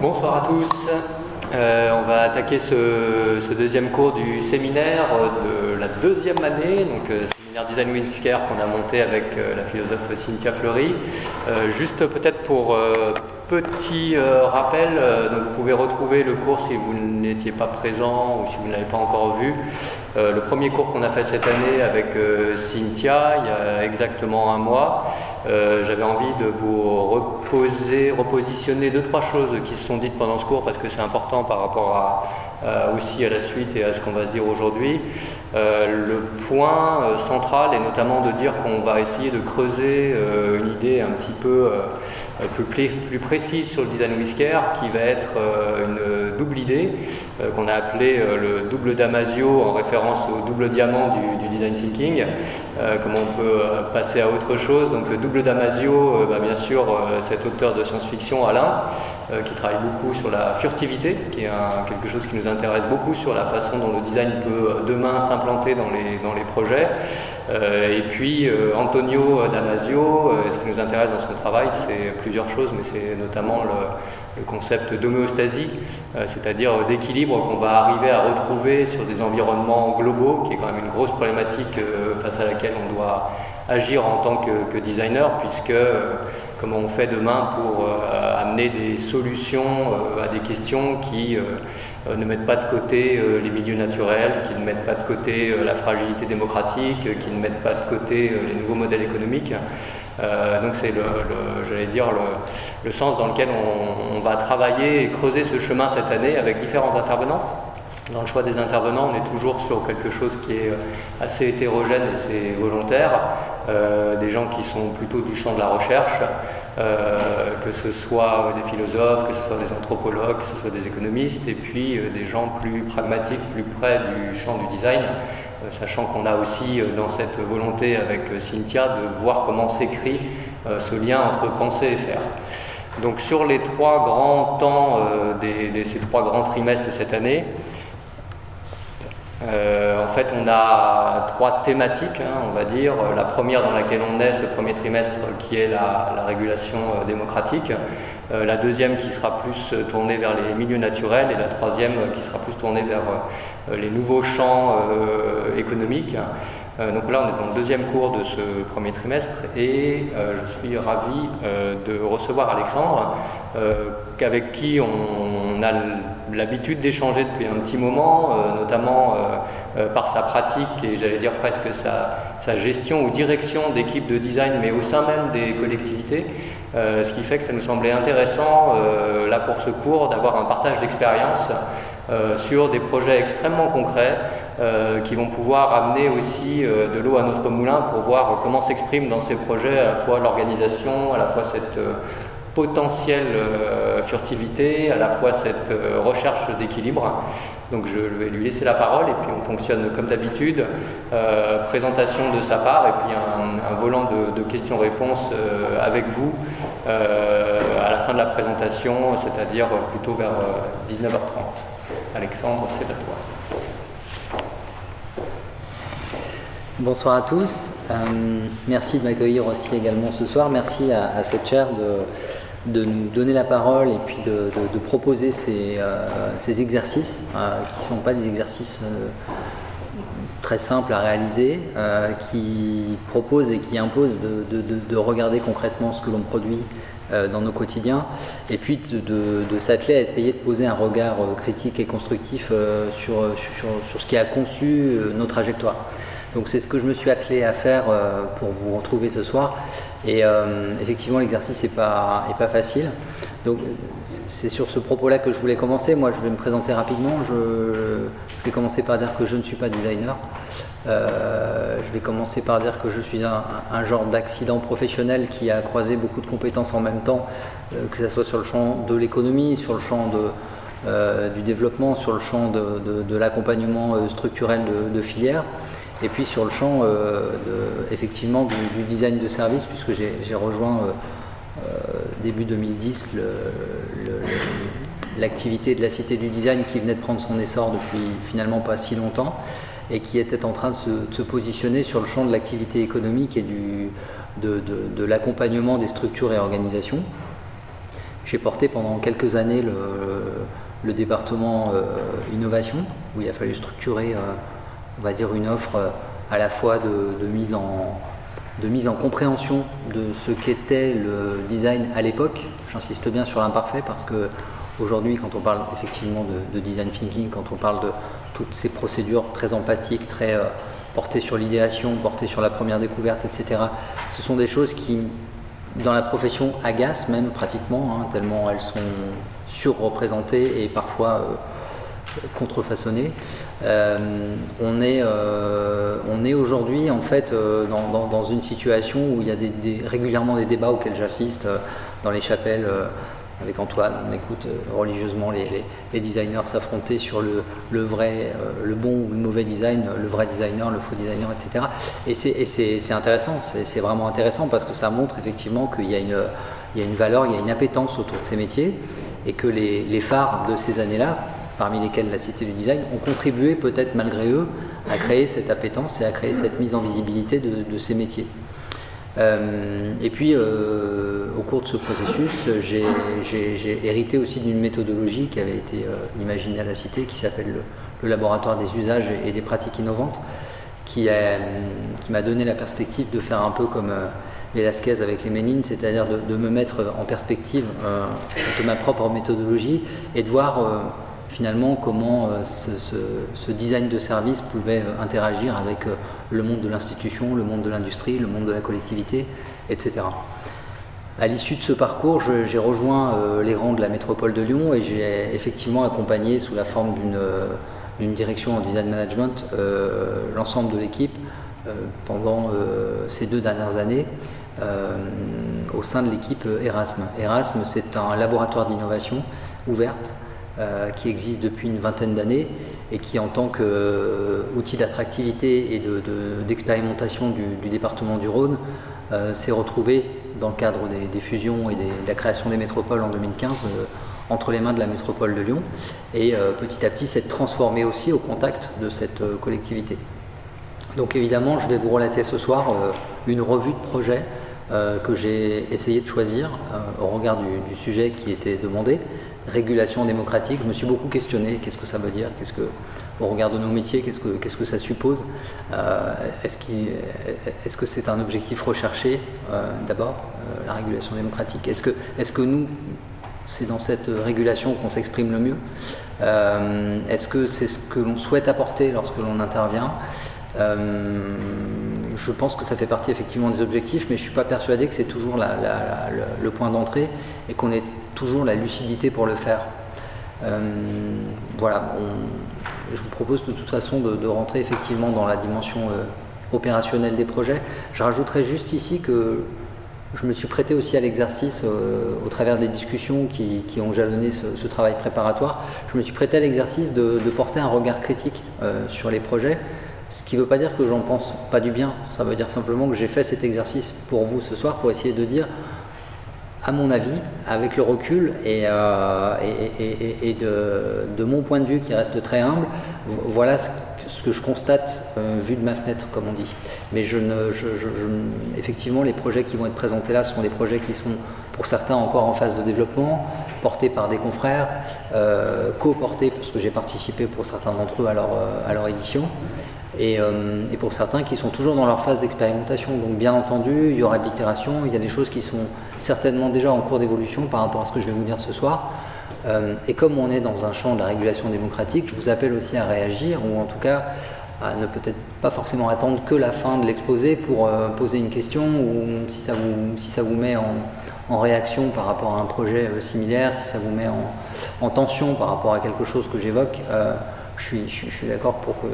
Bonsoir à tous. Euh, on va attaquer ce, deuxième cours du séminaire de la deuxième année, donc euh, séminaire Design Windscare qu'on a monté avec euh, la philosophe Cynthia Fleury. juste peut-être pour petit rappel, donc vous pouvez retrouver le cours si vous n'étiez pas présent ou si vous ne l'avez pas encore vu. le premier cours qu'on a fait cette année avec Cynthia, il y a exactement un mois, j'avais envie de vous reposer, repositionner deux, trois choses qui se sont dites pendant ce cours parce que c'est important par rapport à, aussi à la suite et à ce qu'on va se dire aujourd'hui. Euh, le point euh, central est notamment de dire qu'on va essayer de creuser euh, une idée un petit peu plus, plus, précise sur le design whisker qui va être une double idée qu'on a appelée le double Damasio en référence au double diamant du, design thinking. comment on peut passer à autre chose Donc double Damasio, bah, bien sûr cet auteur de science-fiction Alain qui travaille beaucoup sur la furtivité, qui est quelque chose qui nous intéresse beaucoup sur la façon dont le design peut demain implanté dans les, dans les projets. Euh, et puis euh, Antonio Damasio, euh, ce qui nous intéresse dans son travail, c'est plusieurs choses, mais c'est notamment le, concept d'homéostasie, c'est-à-dire d'équilibre qu'on va arriver à retrouver sur des environnements globaux, qui est quand même une grosse problématique face à laquelle on doit agir en tant que, designer, puisque comment on fait demain pour amener des solutions à des questions qui ne mettent pas de côté les milieux naturels, qui ne mettent pas de côté la fragilité démocratique, qui ne mettent pas de côté les nouveaux modèles économiques. donc c'est le, sens dans lequel on, va travailler et creuser ce chemin cette année avec différents intervenants. Dans le choix des intervenants, on est toujours sur quelque chose qui est assez hétérogène et c'est volontaire. des gens qui sont plutôt du champ de la recherche, euh, que ce soit des philosophes, que ce soit des anthropologues, que ce soit des économistes, et puis euh, des gens plus pragmatiques, plus près du champ du design, euh, sachant qu'on a aussi dans cette volonté avec Cynthia de voir comment s'écrit ce lien entre penser et faire. Donc sur les trois grands temps de ces trois grands trimestres de cette année, euh, en fait, on a trois thématiques, hein, on va dire. La première dans laquelle on est ce premier trimestre, qui est la, régulation euh, démocratique. Euh, la deuxième qui sera plus tournée vers les milieux naturels. Et la troisième qui sera plus tournée vers les nouveaux champs économiques. donc là, on est dans le deuxième cours de ce premier trimestre et je suis ravi de recevoir Alexandre, avec qui on a l'habitude d'échanger depuis un petit moment, euh, notamment euh, euh, par sa pratique et j'allais dire presque sa, gestion ou direction d'équipes de design, mais au sein même des collectivités. ce qui fait que ça nous semblait intéressant, là pour ce cours, d'avoir un partage d'expérience sur des projets extrêmement concrets qui vont pouvoir amener aussi de l'eau à notre moulin pour voir comment s'exprime dans ces projets à la fois l'organisation, à la fois cette potentielle euh, furtivité, à la fois cette euh, recherche d'équilibre. Donc je vais lui laisser la parole et puis on fonctionne comme d'habitude, euh, présentation de sa part et puis un, volant de, questions-réponses avec vous à la fin de la présentation, c'est-à-dire plutôt vers 19h30. Alexandre, c'est à toi. Bonsoir à tous. merci de m'accueillir aussi également ce soir. Merci à, à cette chaire de, de nous donner la parole et puis de, proposer ces, euh, exercices euh, qui ne sont pas des exercices euh, très simples à réaliser, qui proposent et qui imposent de, regarder concrètement ce que l'on produit dans nos quotidiens et puis de, s'atteler à essayer de poser un regard critique et constructif sur, sur, ce qui a conçu nos trajectoires. Donc c'est ce que je me suis attelé à faire pour vous retrouver ce soir et euh, effectivement, l'exercice n'est pas, facile. Donc, c'est sur ce propos-là que je voulais commencer. Moi, je vais me présenter rapidement. Je, vais commencer par dire que je ne suis pas designer. Euh, je vais commencer par dire que je suis un, genre d'accident professionnel qui a croisé beaucoup de compétences en même temps, euh, que ce soit sur le champ de l'économie, sur le champ de, du développement, sur le champ de, l'accompagnement structurel de, filières et puis sur le champ euh, effectivement du, design de service, puisque j'ai rejoint euh, euh, début 2010 l'activité de la Cité du Design qui venait de prendre son essor depuis finalement pas si longtemps et qui était en train de se, positionner sur le champ de l'activité économique et du, de, l'accompagnement des structures et organisations. J'ai porté pendant quelques années le, département innovation, où il a fallu structurer, on va dire, une offre à la fois de, mise en, de mise en compréhension de ce qu'était le design à l'époque. J'insiste bien sur l'imparfait parce que aujourd'hui, quand on parle effectivement de, design thinking, quand on parle de toutes ces procédures très empathiques, très euh, portées sur l'idéation, portées sur la première découverte, etc., ce sont des choses qui, dans la profession, agacent même pratiquement, hein, tellement elles sont surreprésentées et parfois euh, contrefaçonné. Euh, on est, euh, est aujourd'hui en fait euh, dans, une situation où il y a régulièrement des débats auxquels j'assiste dans les chapelles avec Antoine, on écoute religieusement les, designers s'affronter sur le, vrai, le bon ou le mauvais design, le vrai designer, le faux designer, etc. Et c'est intéressant, c'est vraiment intéressant parce que ça montre effectivement qu'il y, a une, y a une valeur, il y a une appétence autour de ces métiers et que les, les phares de ces années-là, parmi lesquels la Cité du Design, ont contribué peut-être malgré eux à créer cette appétence et à créer cette mise en visibilité de, ces métiers. Euh, et puis, euh, au cours de ce processus, j'ai hérité aussi d'une méthodologie qui avait été euh, imaginée à la Cité, qui s'appelle le, laboratoire des usages et, des pratiques innovantes, qui, m'a donné la perspective de faire un peu comme Velasquez avec les Ménines, c'est-à-dire de, de, me mettre en perspective de ma propre méthodologie et de voir finalement comment euh, ce, design de service pouvait euh, interagir avec euh, le monde de l'institution, le monde de l'industrie, le monde de la collectivité, etc. À l'issue de ce parcours, j'ai rejoint les rangs de la métropole de Lyon et j'ai effectivement accompagné sous la forme d'une direction en design management l'ensemble de l'équipe pendant ces deux dernières années au sein de l'équipe Erasme. Erasme, c'est un laboratoire d'innovation ouverte qui existe depuis une vingtaine d'années et qui, en tant qu'outil d'attractivité et d'expérimentation du, département du Rhône, euh, s'est retrouvé dans le cadre des, fusions et de la création des métropoles en 2015 euh, entre les mains de la métropole de Lyon et petit à petit s'est transformé aussi au contact de cette collectivité. Donc évidemment, je vais vous relater ce soir une revue de projet que j'ai essayé de choisir au regard du, sujet qui était demandé, régulation démocratique, je me suis beaucoup questionné, qu'est-ce que ça veut dire, qu'est-ce que, au regard de nos métiers, qu'est-ce que, qu'est-ce que ça suppose euh, est-ce, que c'est un objectif recherché euh, d'abord, euh, la régulation démocratique? Est-ce que, est-ce que nous, c'est dans cette régulation qu'on s'exprime le mieux? Est-ce que c'est ce que l'on souhaite apporter lorsque l'on intervient? Je pense que ça fait partie effectivement des objectifs, mais je ne suis pas persuadé que c'est toujours le, point d'entrée et qu'on ait toujours la lucidité pour le faire. Euh, voilà, je vous propose de toute façon de, rentrer effectivement dans la dimension euh, opérationnelle des projets. Je rajouterai juste ici que je me suis prêté aussi à l'exercice euh, au travers des discussions qui, ont jalonné ce, travail préparatoire. Je me suis prêté à l'exercice de, porter un regard critique sur les projets, ce qui ne veut pas dire que j'en pense pas du bien. Ça veut dire simplement que j'ai fait cet exercice pour vous ce soir pour essayer de dire à mon avis, avec le recul et, euh, et, de, mon point de vue qui reste très humble, voilà ce, que je constate euh, vu de ma fenêtre, comme on dit. Mais effectivement, les projets qui vont être présentés là sont des projets qui sont pour certains encore en phase de développement, portés par des confrères, euh, co-portés parce que j'ai participé pour certains d'entre eux à leur, leur édition. Euh, et, pour certains qui sont toujours dans leur phase d'expérimentation. Donc bien entendu, il y aura de l'itération, il y a des choses qui sont certainement déjà en cours d'évolution par rapport à ce que je vais vous dire ce soir. Euh, et comme on est dans un champ de la régulation démocratique, je vous appelle aussi à réagir, ou en tout cas à ne peut-être pas forcément attendre que la fin de l'exposé pour euh, poser une question, ou si ça vous, met en, réaction par rapport à un projet similaire, si ça vous met en, tension par rapport à quelque chose que j'évoque, je suis, d'accord pour que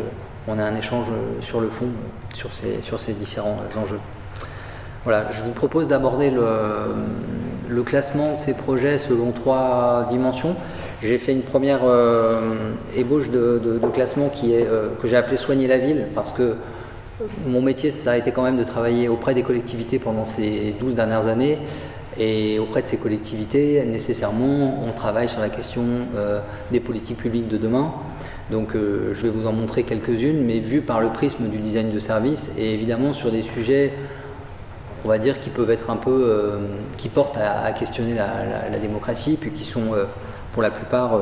on a un échange euh, sur le fond, euh, sur ces, sur ces différents euh, enjeux. Voilà, je vous propose d'aborder le, classement de ces projets selon trois dimensions. J'ai fait une première ébauche de, classement qui est, que j'ai appelé Soigner la ville, parce que mon métier, ça a été quand même de travailler auprès des collectivités pendant ces 12 dernières années. Et auprès de ces collectivités, nécessairement, on travaille sur la question des politiques publiques de demain. Donc euh, je vais vous en montrer quelques-unes, mais vues par le prisme du design de service et évidemment sur des sujets on va dire, qui peuvent être un peu, qui portent à, questionner la, démocratie, puis qui sont pour la plupart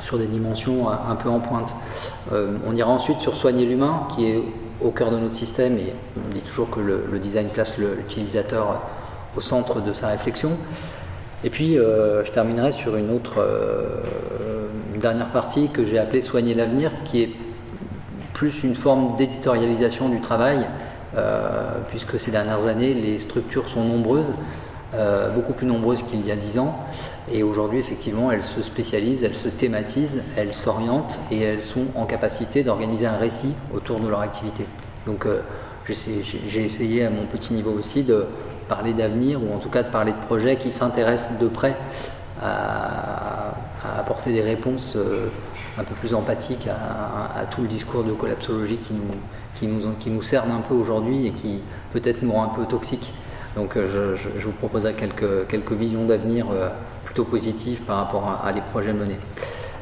sur des dimensions un peu en pointe. on ira ensuite sur soigner l'humain, qui est au cœur de notre système, et on dit toujours que le design place l'utilisateur au centre de sa réflexion. Et puis, euh, je terminerai sur une autre, euh, dernière partie que j'ai appelée Soigner l'avenir, qui est plus une forme d'éditorialisation du travail, euh, puisque ces dernières années, les structures sont nombreuses, beaucoup plus nombreuses qu'il y a dix ans, et aujourd'hui, effectivement, elles se spécialisent, elles se thématisent, elles s'orientent, et elles sont en capacité d'organiser un récit autour de leur activité. Donc, j'ai essayé à mon petit niveau aussi de parler d'avenir ou en tout cas de parler de projets qui s'intéressent de près à, apporter des réponses euh, un peu plus empathiques à, tout le discours de collapsologie qui nous, qui nous, qui nous cerne un peu aujourd'hui et qui peut-être nous rend un peu toxiques. Donc euh, je, vous proposerai quelques, quelques visions d'avenir euh, plutôt positives par rapport à, des projets menés.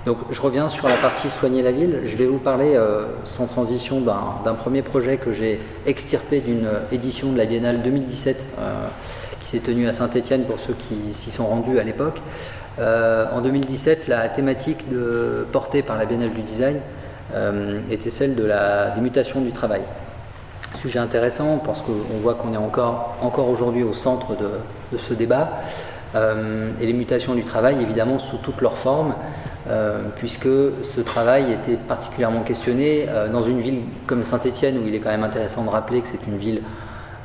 Donc je reviens sur la partie soigner la ville. Je vais vous parler euh, sans transition d'un premier projet que j'ai extirpé d'une édition de la Biennale 2017 euh, qui s'est tenue à Saint-Étienne pour ceux qui s'y sont rendus à l'époque. En 2017, la thématique portée par la Biennale du Design était celle de la, des mutations du travail. Sujet intéressant parce qu'on voit qu'on est encore, encore aujourd'hui au centre de, ce débat. et les mutations du travail, évidemment, sous toutes leurs formes, euh, puisque ce travail était particulièrement questionné euh, dans une ville comme Saint-Étienne, où il est quand même intéressant de rappeler que c'est une ville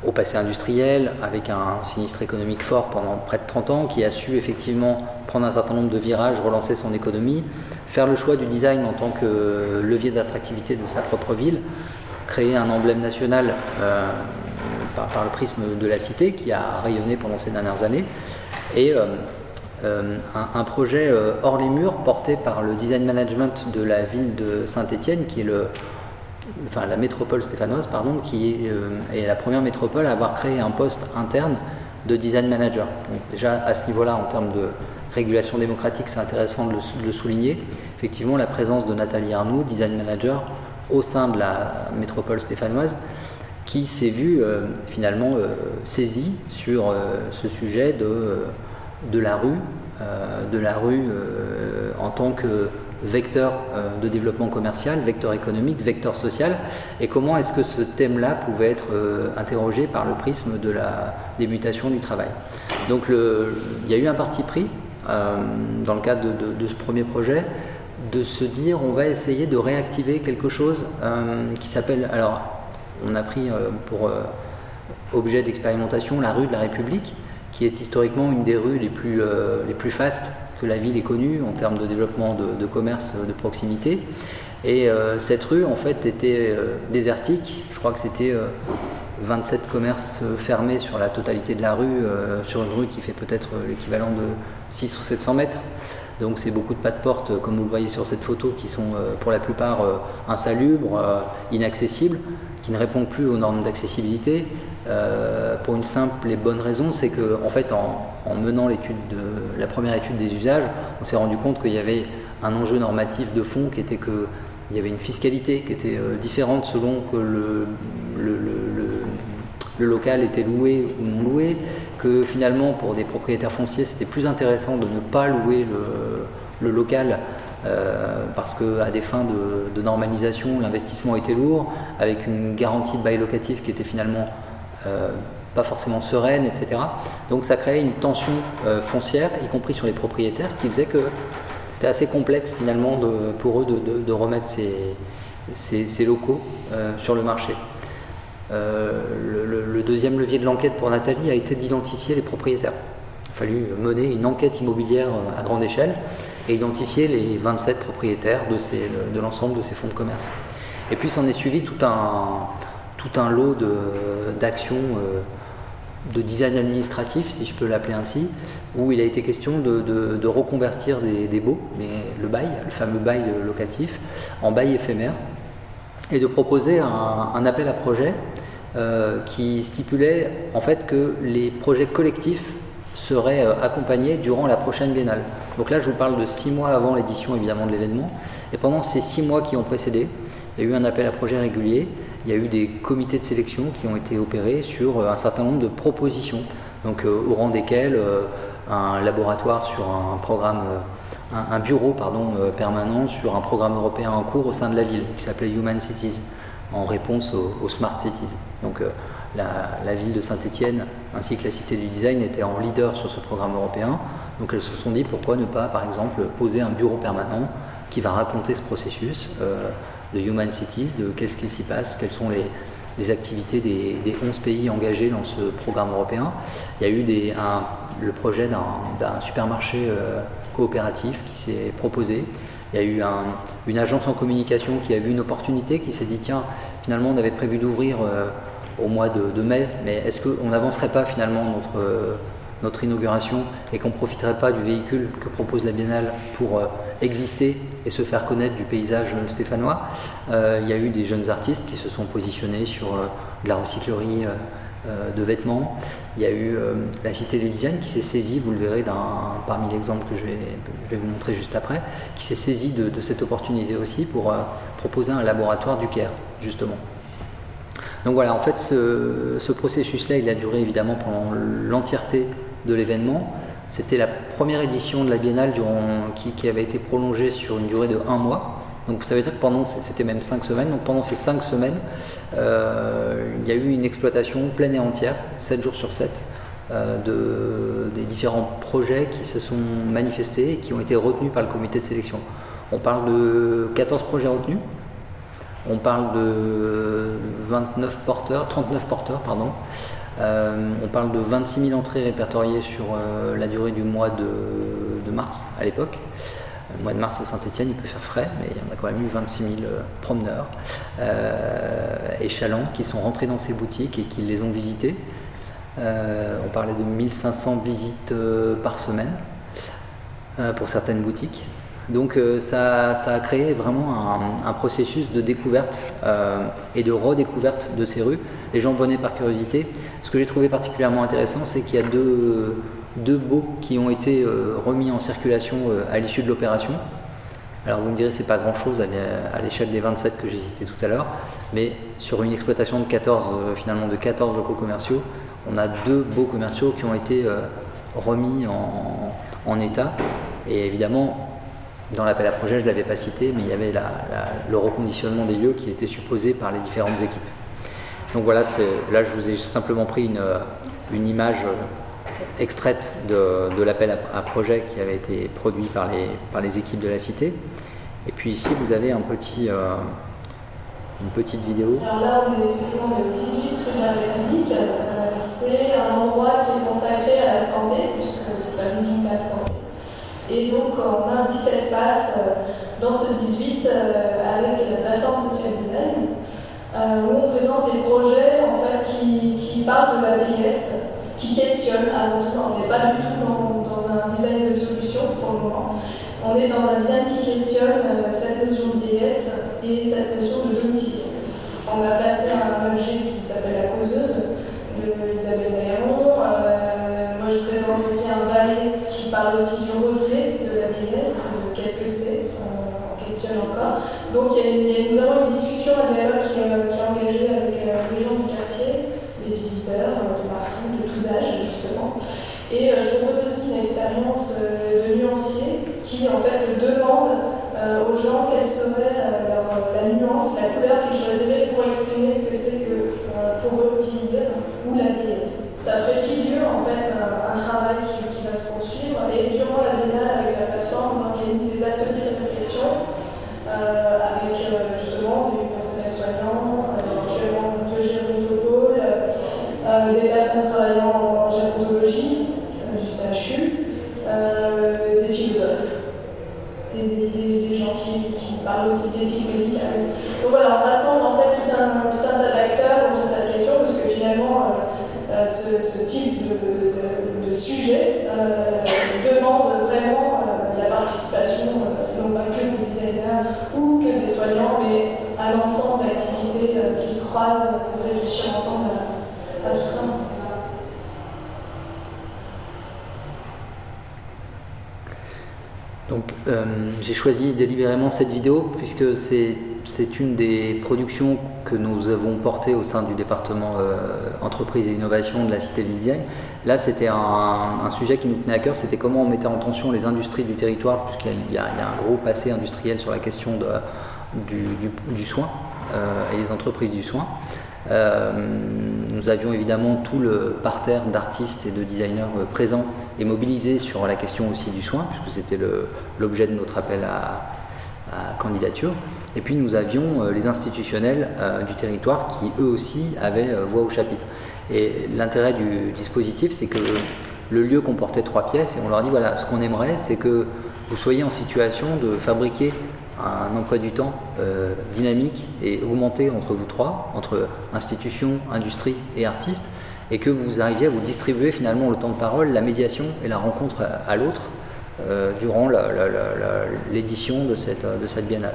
au passé industriel, avec un sinistre économique fort pendant près de 30 ans, qui a su effectivement prendre un certain nombre de virages, relancer son économie, faire le choix du design en tant que levier d'attractivité de sa propre ville, créer un emblème national euh, par, le prisme de la cité qui a rayonné pendant ces dernières années, et euh, un, projet euh, hors les murs porté par le design management de la ville de Saint-Étienne, qui est le, enfin, la métropole stéphanoise, pardon, qui euh, est, la première métropole à avoir créé un poste interne de design manager. Donc déjà à ce niveau-là, en termes de régulation démocratique, c'est intéressant de le, souligner. Effectivement, la présence de Nathalie Arnoux, design manager, au sein de la métropole stéphanoise, qui s'est vue finalement saisie sur ce sujet de de la rue, euh, de la rue euh, en tant que vecteur euh, de développement commercial, vecteur économique, vecteur social, et comment est-ce que ce thème-là pouvait être interrogé par le prisme de la, des mutations du travail? Donc il y a eu un parti pris dans le cadre de, ce premier projet de se dire on va essayer de réactiver quelque chose qui s'appelle, alors on a pris pour objet d'expérimentation la rue de la République, qui est historiquement une des rues les plus, euh, les plus fastes que la ville ait connue en termes de développement de, commerce de proximité. Et euh, cette rue, en fait, était euh, désertique. Je crois que c'était 27 commerces fermés sur la totalité de la rue, sur une rue qui fait peut-être l'équivalent de 6 ou 700 mètres. Donc c'est beaucoup de pas de porte, comme vous le voyez sur cette photo, qui sont pour la plupart insalubres, inaccessibles, qui ne répondent plus aux normes d'accessibilité, euh, pour une simple et bonne raison, c'est que en fait, en, menant l'étude de la première étude des usages, on s'est rendu compte qu'il y avait un enjeu normatif de fond qui était que il y avait une fiscalité qui était euh, différente selon que le, local était loué ou non loué, que finalement pour des propriétaires fonciers c'était plus intéressant de ne pas louer le, local euh, parce qu'à des fins de, normalisation l'investissement était lourd, avec une garantie de bail locatif qui était finalement euh, pas forcément sereine, etc. Donc ça créait une tension euh, foncière, y compris sur les propriétaires, qui faisait que c'était assez complexe finalement pour eux de, remettre ces, locaux euh, sur le marché. Le, deuxième levier de l'enquête pour Nathalie a été d'identifier les propriétaires. Il a fallu mener une enquête immobilière à grande échelle et identifier les 27 propriétaires de, de l'ensemble de ces fonds de commerce. Et puis s'en est suivi tout un, lot d'actions euh, de, design administratif, si je peux l'appeler ainsi, où il a été question de, reconvertir des, baux, le bail, le fameux bail locatif, en bail éphémère, et de proposer un, appel à projet euh, qui stipulait en fait que les projets collectifs seraient euh, accompagnés durant la prochaine biennale. Donc là, je vous parle de six mois avant l'édition évidemment de l'événement, et pendant ces six mois qui ont précédé, il y a eu un appel à projet régulier il y a eu des comités de sélection qui ont été opérés sur un certain nombre de propositions, donc au rang desquelles un laboratoire sur un programme, un, bureau pardon, permanent sur un programme européen en cours au sein de la ville qui s'appelait Human Cities en réponse aux, Smart Cities. Donc la, ville de Saint-Étienne ainsi que la Cité du Design étaient en leader sur ce programme européen. Donc elles se sont dit pourquoi ne pas, par exemple, poser un bureau permanent qui va raconter ce processus euh, de Human Cities, de qu'est-ce qui s'y passe, quelles sont les, activités des, 11 pays engagés dans ce programme européen. Il y a eu des, le projet d'un supermarché euh, coopératif qui s'est proposé. Il y a eu une agence en communication qui a vu une opportunité, qui s'est dit tiens, finalement on avait prévu d'ouvrir euh, au mois de, mai, mais est-ce qu'on n'avancerait pas finalement notre, notre inauguration et qu'on ne profiterait pas du véhicule que propose la Biennale pour euh, exister et se faire connaître du paysage stéphanois? Euh, Il y a eu des jeunes artistes qui se sont positionnés sur euh, la recyclerie de vêtements. Il y a eu la Cité Design qui s'est saisie, vous le verrez parmi l'exemple que je vais, vous montrer juste après, qui s'est saisie de, cette opportunité aussi pour proposer un laboratoire du Caire, justement. Donc voilà, en fait, ce, processus-là, il a duré évidemment pendant l'entièreté de l'événement. C'était la première édition de la Biennale qui, avait été prolongée sur une durée de un mois. Donc vous savez que pendant, c'était même cinq semaines, donc pendant ces cinq semaines, euh, il y a eu une exploitation pleine et entière, 7 jours sur 7, euh, de, des différents projets qui se sont manifestés et qui ont été retenus par le comité de sélection. On parle de 14 projets retenus, on parle de 29 porteurs, 39 porteurs, pardon. Euh, on parle de 26 000 entrées répertoriées sur euh, la durée du mois de, mars à l'époque. Le mois de mars à Saint-Etienne, il peut faire frais, mais il y en a quand même eu 26 000 euh, promeneurs et qui sont rentrés dans ces boutiques et qui les ont visitées. on parlait de 1500 visites par semaine pour certaines boutiques. Donc euh, ça, a créé vraiment un, processus de découverte euh, et de redécouverte de ces rues. Les gens venaient par curiosité. Ce que j'ai trouvé particulièrement intéressant, c'est qu'il y a deux, deux baux qui ont été euh, remis en circulation à l'issue de l'opération. Alors vous me direz, c'est pas grand chose à l'échelle des 27 que j'ai cités tout à l'heure, mais sur une exploitation de 14, finalement de 14 locaux commerciaux, on a deux beaux commerciaux qui ont été remis en, en état. Et évidemment, dans l'appel à projet, je ne l'avais pas cité, mais il y avait le reconditionnement des lieux qui était supposé par les différentes équipes. Donc voilà, là je vous ai simplement pris une, une image extraite de, l'appel à, projet qui avait été produit par les, équipes de la cité. Et puis ici, vous avez euh, une petite vidéo. Alors là, on est effectivement le 18 rue de la République. Euh, c'est un endroit qui est consacré à la santé, puisque c'est une ville de santé. Et donc, on a un petit espace euh, dans ce 18 euh, avec la plateforme Social Design euh, où on présente des projets en fait, qui, qui parlent de la vieillesse, qui questionnent avant tout. On n'est pas du tout dans, un design de solution pour le moment. On est dans un design qui questionne cette notion de vieillesse et cette notion de domicile. On a placé un objet qui s'appelle la causeuse de Isabelle Dailleron. moi, je présente aussi un ballet qui parle aussi du reflet de la vieillesse, qu'est-ce que c'est, encore. Donc nous avons une discussion, un dialogue qui, euh, qui est engagé avec euh, les gens du quartier, les visiteurs euh, de partout, de tous âges justement. Et je propose aussi une expérience de nuancier qui en fait demande aux gens quelle serait la nuance, la couleur qu'ils choisiraient pour exprimer ce que c'est que pour eux vieillir ou la vieillesse. Ça préfigure en fait un, travail qui, va se et durant la plateforme, on organise des ateliers de réflexion euh, avec euh, justement du personnel soignant, euh, éventuellement de gérontopôle, des personnes travaillant en gérontologie, du CHU, des philosophes, des, gens qui, parlent aussi d'éthique médicale. Donc voilà, on rassemble en fait tout un, tout un tas d'acteurs dans toute cette question, parce que finalement, ce, type de, de sujet demande vraiment euh, la euh, non pas que des designers ou que des soignants, mais à l'ensemble d'activités euh, qui se croisent pour réfléchir ensemble à, tout ça. Donc j'ai choisi délibérément cette vidéo puisque c'est c'est une des productions que nous avons portées au sein du département entreprise et innovation de la Cité du. Là, c'était un, sujet qui nous tenait à cœur, c'était comment on mettait en tension les industries du territoire, puisqu'il y, a un gros passé industriel sur la question du, soin euh, et les entreprises du soin. Euh, nous avions évidemment tout le parterre d'artistes et de designers euh, présents et mobilisés sur la question aussi du soin, puisque c'était l'objet de notre appel à, candidature. Et puis nous avions les institutionnels du territoire qui eux aussi avaient voix au chapitre. Et l'intérêt du dispositif, c'est que le lieu comportait trois pièces et on leur dit voilà, ce qu'on aimerait, c'est que vous soyez en situation de fabriquer un emploi du temps euh, dynamique et augmenté entre vous trois, entre institutions, industrie et artistes, et que vous arriviez à vous distribuer finalement le temps de parole, la médiation et la rencontre à, l'autre euh, durant l'édition de cette biennale.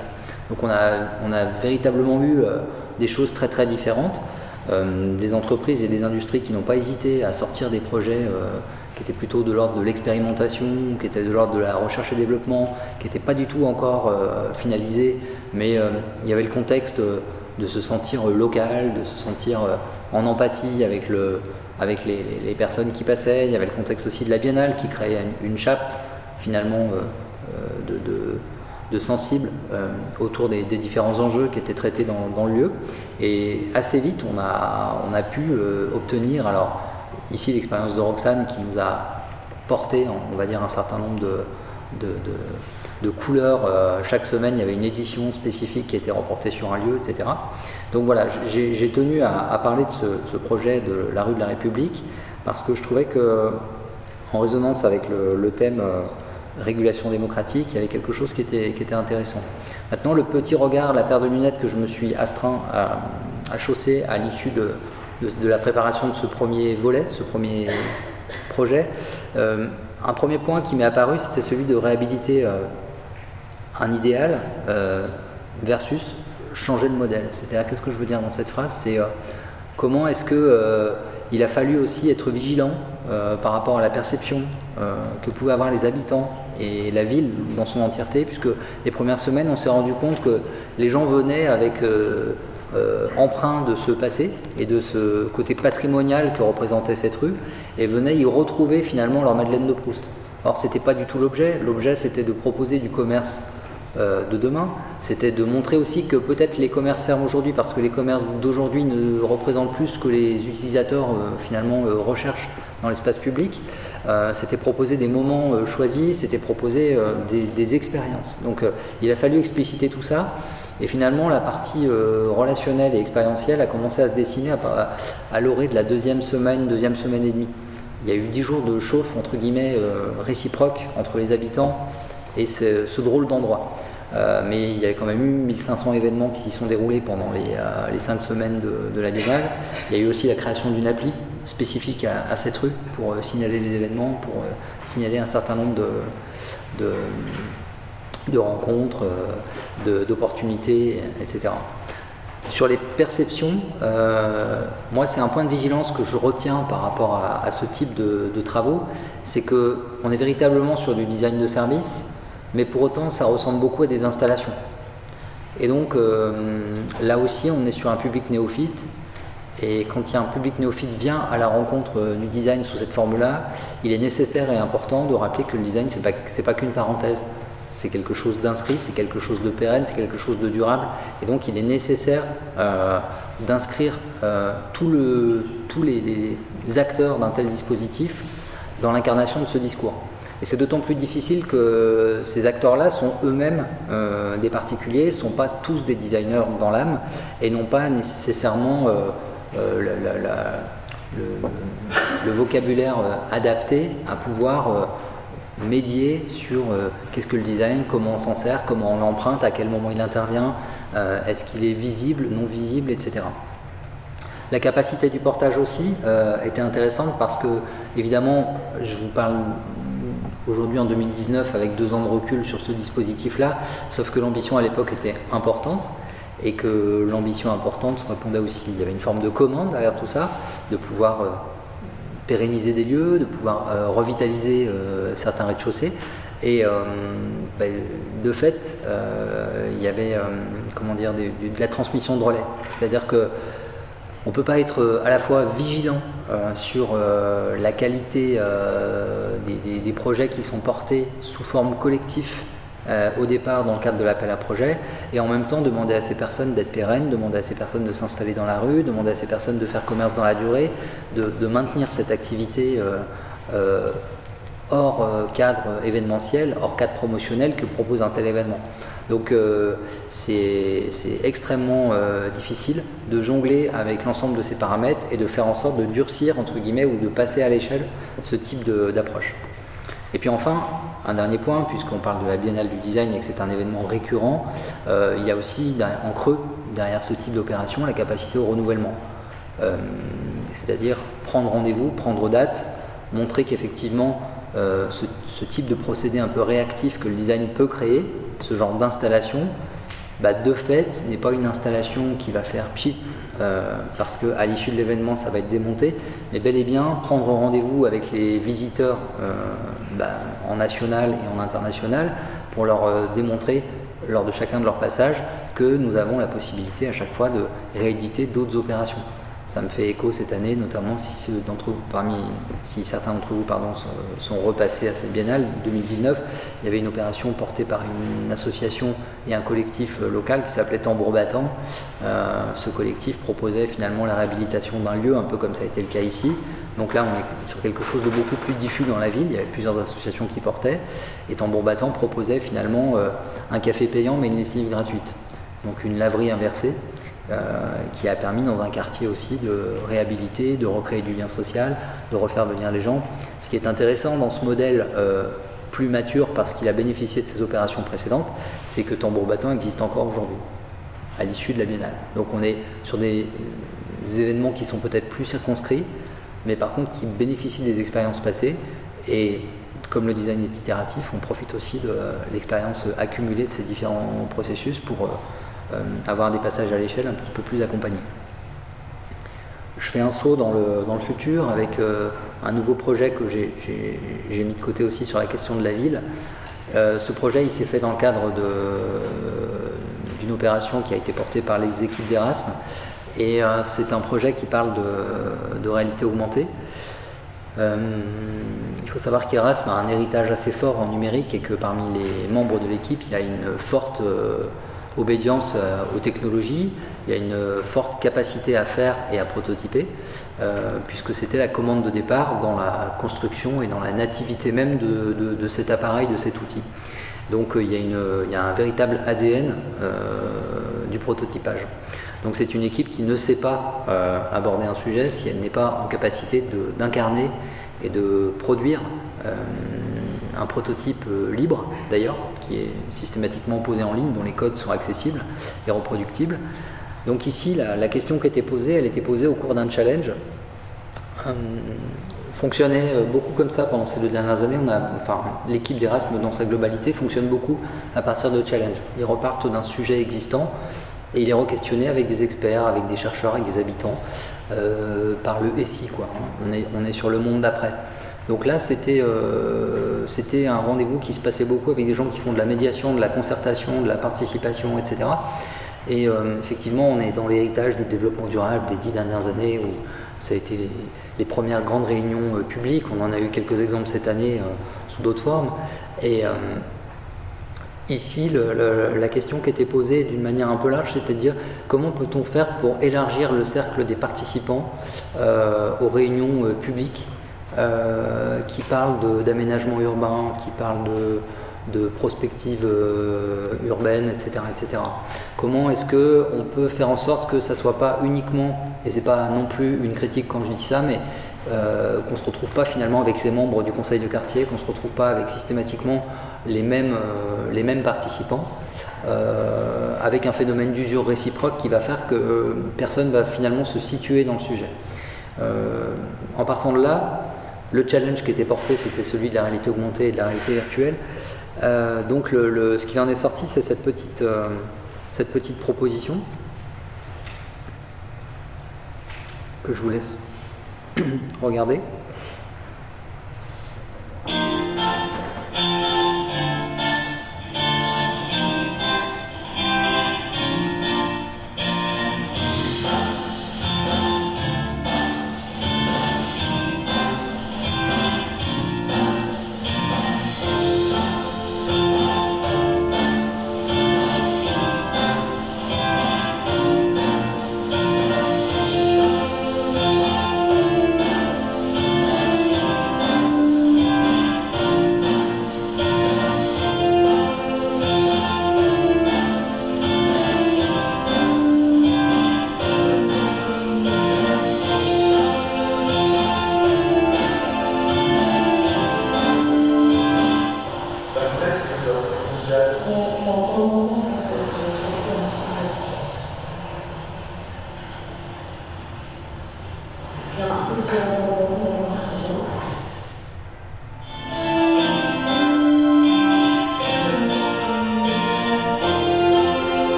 Donc on a, véritablement eu des choses très très différentes. Euh, des entreprises et des industries qui n'ont pas hésité à sortir des projets euh, qui étaient plutôt de l'ordre de l'expérimentation, qui étaient de l'ordre de la recherche et développement, qui n'étaient pas du tout encore euh, finalisés, mais il y avait le contexte de se sentir local, de se sentir en empathie avec, le, avec les, personnes qui passaient. Il y avait le contexte aussi de la biennale qui créait une, chape finalement de sensibles euh, autour des, différents enjeux qui étaient traités dans, le lieu. Et assez vite, on a, on a pu euh, obtenir, alors ici l'expérience de Roxane qui nous a porté, on va dire, un certain nombre de, de, couleurs. Euh, chaque semaine, il y avait une édition spécifique qui était remportée sur un lieu, etc. Donc voilà, j'ai tenu à, parler de ce, projet de la rue de la République parce que je trouvais que, en résonance avec le, thème régulation démocratique, il y avait quelque chose qui était, intéressant. Maintenant, le petit regard, la paire de lunettes que je me suis astreint à, à chausser à l'issue de, de, la préparation de ce premier volet, ce premier projet, euh, un premier point qui m'est apparu, c'était celui de réhabiliter euh, un idéal euh, versus changer de modèle. C'est-à-dire, qu'est-ce que je veux dire dans cette phrase? C'est comment est-ce que il a fallu aussi être vigilant par rapport à la perception que pouvaient avoir les habitants et la ville dans son entièreté, puisque les premières semaines, on s'est rendu compte que les gens venaient avec euh, euh, emprunt de ce passé et de ce côté patrimonial que représentait cette rue, et venaient y retrouver finalement leur Madeleine de Proust. Or, ce n'était pas du tout l'objet. L'objet, c'était de proposer du commerce euh, de demain. C'était de montrer aussi que peut-être les commerces ferment aujourd'hui parce que les commerces d'aujourd'hui ne représentent plus ce que les utilisateurs finalement recherchent dans l'espace public. Euh, c'était proposer des moments euh, choisis, c'était proposer euh, des, expériences. Donc il a fallu expliciter tout ça. Et finalement, la partie relationnelle et expérientielle a commencé à se dessiner à, à l'orée de la deuxième semaine, deuxième semaine et demie. Il y a eu dix jours de chauffe, entre guillemets, réciproque entre les habitants et ce, drôle d'endroit. mais il y a quand même eu 1500 événements qui sont déroulés pendant les, les cinq semaines de, de, la. Il y a eu aussi la création d'une appli spécifique à, cette rue pour euh, signaler les événements, pour euh, signaler un certain nombre de, rencontres, euh, d'opportunités, etc. Sur les perceptions, moi c'est un point de vigilance que je retiens par rapport à, ce type de travaux, c'est qu'on est véritablement sur du design de service, mais pour autant ça ressemble beaucoup à des installations. Et donc là aussi on est sur un public néophyte et quand un public néophyte vient à la rencontre euh, du design sous cette forme-là, il est nécessaire et important de rappeler que le design, ce n'est pas, pas qu'une parenthèse. C'est quelque chose d'inscrit, c'est quelque chose de pérenne, c'est quelque chose de durable. Et donc il est nécessaire euh, d'inscrire euh, tous les, acteurs d'un tel dispositif dans l'incarnation de ce discours. Et c'est d'autant plus difficile que ces acteurs-là sont eux-mêmes des particuliers, ne sont pas tous des designers dans l'âme et n'ont pas nécessairement euh, le, vocabulaire euh, adapté à pouvoir euh, médier sur qu'est-ce que le design, comment on s'en sert, comment on l'emprunte, à quel moment il intervient, est-ce qu'il est visible, non visible, etc. La capacité du portage aussi était intéressante parce que, évidemment, je vous parle aujourd'hui en 2019 avec deux ans de recul sur ce dispositif-là, sauf que l'ambition à l'époque était importante et que l'ambition importante répondait aussi, il y avait une forme de commande derrière tout ça, de pouvoir euh, pérenniser des lieux, de pouvoir euh, revitaliser euh, certains rez-de-chaussée, Et bah, de fait, il y avait comment dire, de, la transmission de relais. C'est-à-dire que on ne peut pas être à la fois vigilant sur la qualité des, projets qui sont portés sous forme collective euh, au départ dans le cadre de l'appel à projet, et en même temps demander à ces personnes d'être pérennes, demander à ces personnes de s'installer dans la rue, demander à ces personnes de faire commerce dans la durée, de, maintenir cette activité euh, euh, hors cadre événementiel, hors cadre promotionnel que propose un tel événement. Donc c'est extrêmement difficile de jongler avec l'ensemble de ces paramètres et de faire en sorte de durcir, entre guillemets, ou de passer à l'échelle ce type d'approche. Et puis enfin, un dernier point, puisqu'on parle de la Biennale du Design et que c'est un événement récurrent, euh, il y a aussi en creux, derrière ce type d'opération, la capacité au renouvellement. Euh, c'est-à-dire prendre rendez-vous, prendre date, montrer qu'effectivement euh, ce, type de procédé un peu réactif que le design peut créer, ce genre d'installation, bah, de fait, n'est pas une installation qui va faire pchit euh, parce qu'à l'issue de l'événement, ça va être démonté, mais bel et bien prendre rendez-vous avec les visiteurs euh, bah, en national et en international pour leur démontrer lors de chacun de leurs passages que nous avons la possibilité à chaque fois de rééditer d'autres opérations. Ça me fait écho cette année, notamment si, vous, parmi, si certains d'entre vous pardon, sont, repassés à cette biennale 2019. Il y avait une opération portée par une association et un collectif euh, local qui s'appelait Tambour Battant. Euh, ce collectif proposait finalement la réhabilitation d'un lieu, un peu comme ça a été le cas ici. Donc là, on est sur quelque chose de beaucoup plus diffus dans la ville. Il y avait plusieurs associations qui portaient. Et Tambour Battant proposait finalement euh, un café payant mais une lessive gratuite. Donc une laverie inversée qui a permis dans un quartier aussi de réhabiliter, de recréer du lien social, de refaire venir les gens. Ce qui est intéressant dans ce modèle euh, plus mature parce qu'il a bénéficié de ses opérations précédentes, c'est que Tambour Battant existe encore aujourd'hui, à l'issue de la biennale. Donc on est sur des, événements qui sont peut-être plus circonscrits, mais par contre qui bénéficient des expériences passées. Et comme le design est itératif, on profite aussi de l'expérience accumulée de ces différents processus pour euh, euh, avoir des passages à l'échelle un petit peu plus accompagnés. Je fais un saut dans le, dans le futur avec euh, un nouveau projet que j'ai mis de côté aussi sur la question de la ville. Euh, ce projet, il s'est fait dans le cadre d'une opération qui a été portée par les équipes d'Erasme. Et c'est un projet qui parle de, de réalité augmentée. il faut savoir qu'Erasme a un héritage assez fort en numérique et que parmi les membres de l'équipe, il y a une forte obédience euh, aux technologies, il y a une forte capacité à faire et à prototyper, euh, puisque c'était la commande de départ dans la construction et dans la nativité même de, cet appareil, de cet outil. Donc euh, il, y a une, il, y a un véritable ADN du prototypage. Donc c'est une équipe qui ne sait pas aborder un sujet si elle n'est pas en capacité d'incarner et de produire un prototype euh, libre d'ailleurs, qui est systématiquement posé en ligne, dont les codes sont accessibles et reproductibles. Donc ici, la, question qui était posée, elle était posée au cours d'un challenge. Euh, fonctionnait euh, beaucoup comme ça pendant ces deux dernières années. Enfin, l'équipe d'Erasme dans sa globalité fonctionne beaucoup à partir de challenges. Ils repartent d'un sujet existant et il est re-questionné avec des experts, avec des chercheurs, avec des habitants, par le SI. Quoi. On, est, on est sur le monde d'après. Donc là, euh, c'était un rendez-vous qui se passait beaucoup avec des gens qui font de la médiation, de la concertation, de la participation, etc. Et euh, effectivement, on est dans l'héritage du développement durable des dix dernières années où ça a été les, premières grandes réunions euh, publiques. On en a eu quelques exemples cette année sous d'autres formes. Et ici, la question qui était posée d'une manière un peu large, c'était de dire comment peut-on faire pour élargir le cercle des participants aux réunions publiques euh, qui parle d'aménagement urbain, qui parle de, prospective euh, urbaine, etc., etc. Comment est-ce qu'on peut faire en sorte que ça soit pas uniquement, et c'est pas non plus une critique quand je dis ça, mais euh, qu'on se retrouve pas finalement avec les membres du conseil de quartier, qu'on se retrouve pas avec systématiquement les mêmes, les mêmes participants, avec un phénomène d'usure réciproque qui va faire que personne va finalement se situer dans le sujet. en partant de là, le challenge qui était porté, c'était celui de la réalité augmentée et de la réalité virtuelle. Euh, donc ce qu'il en est sorti, c'est cette euh, cette petite proposition que je vous laisse regarder.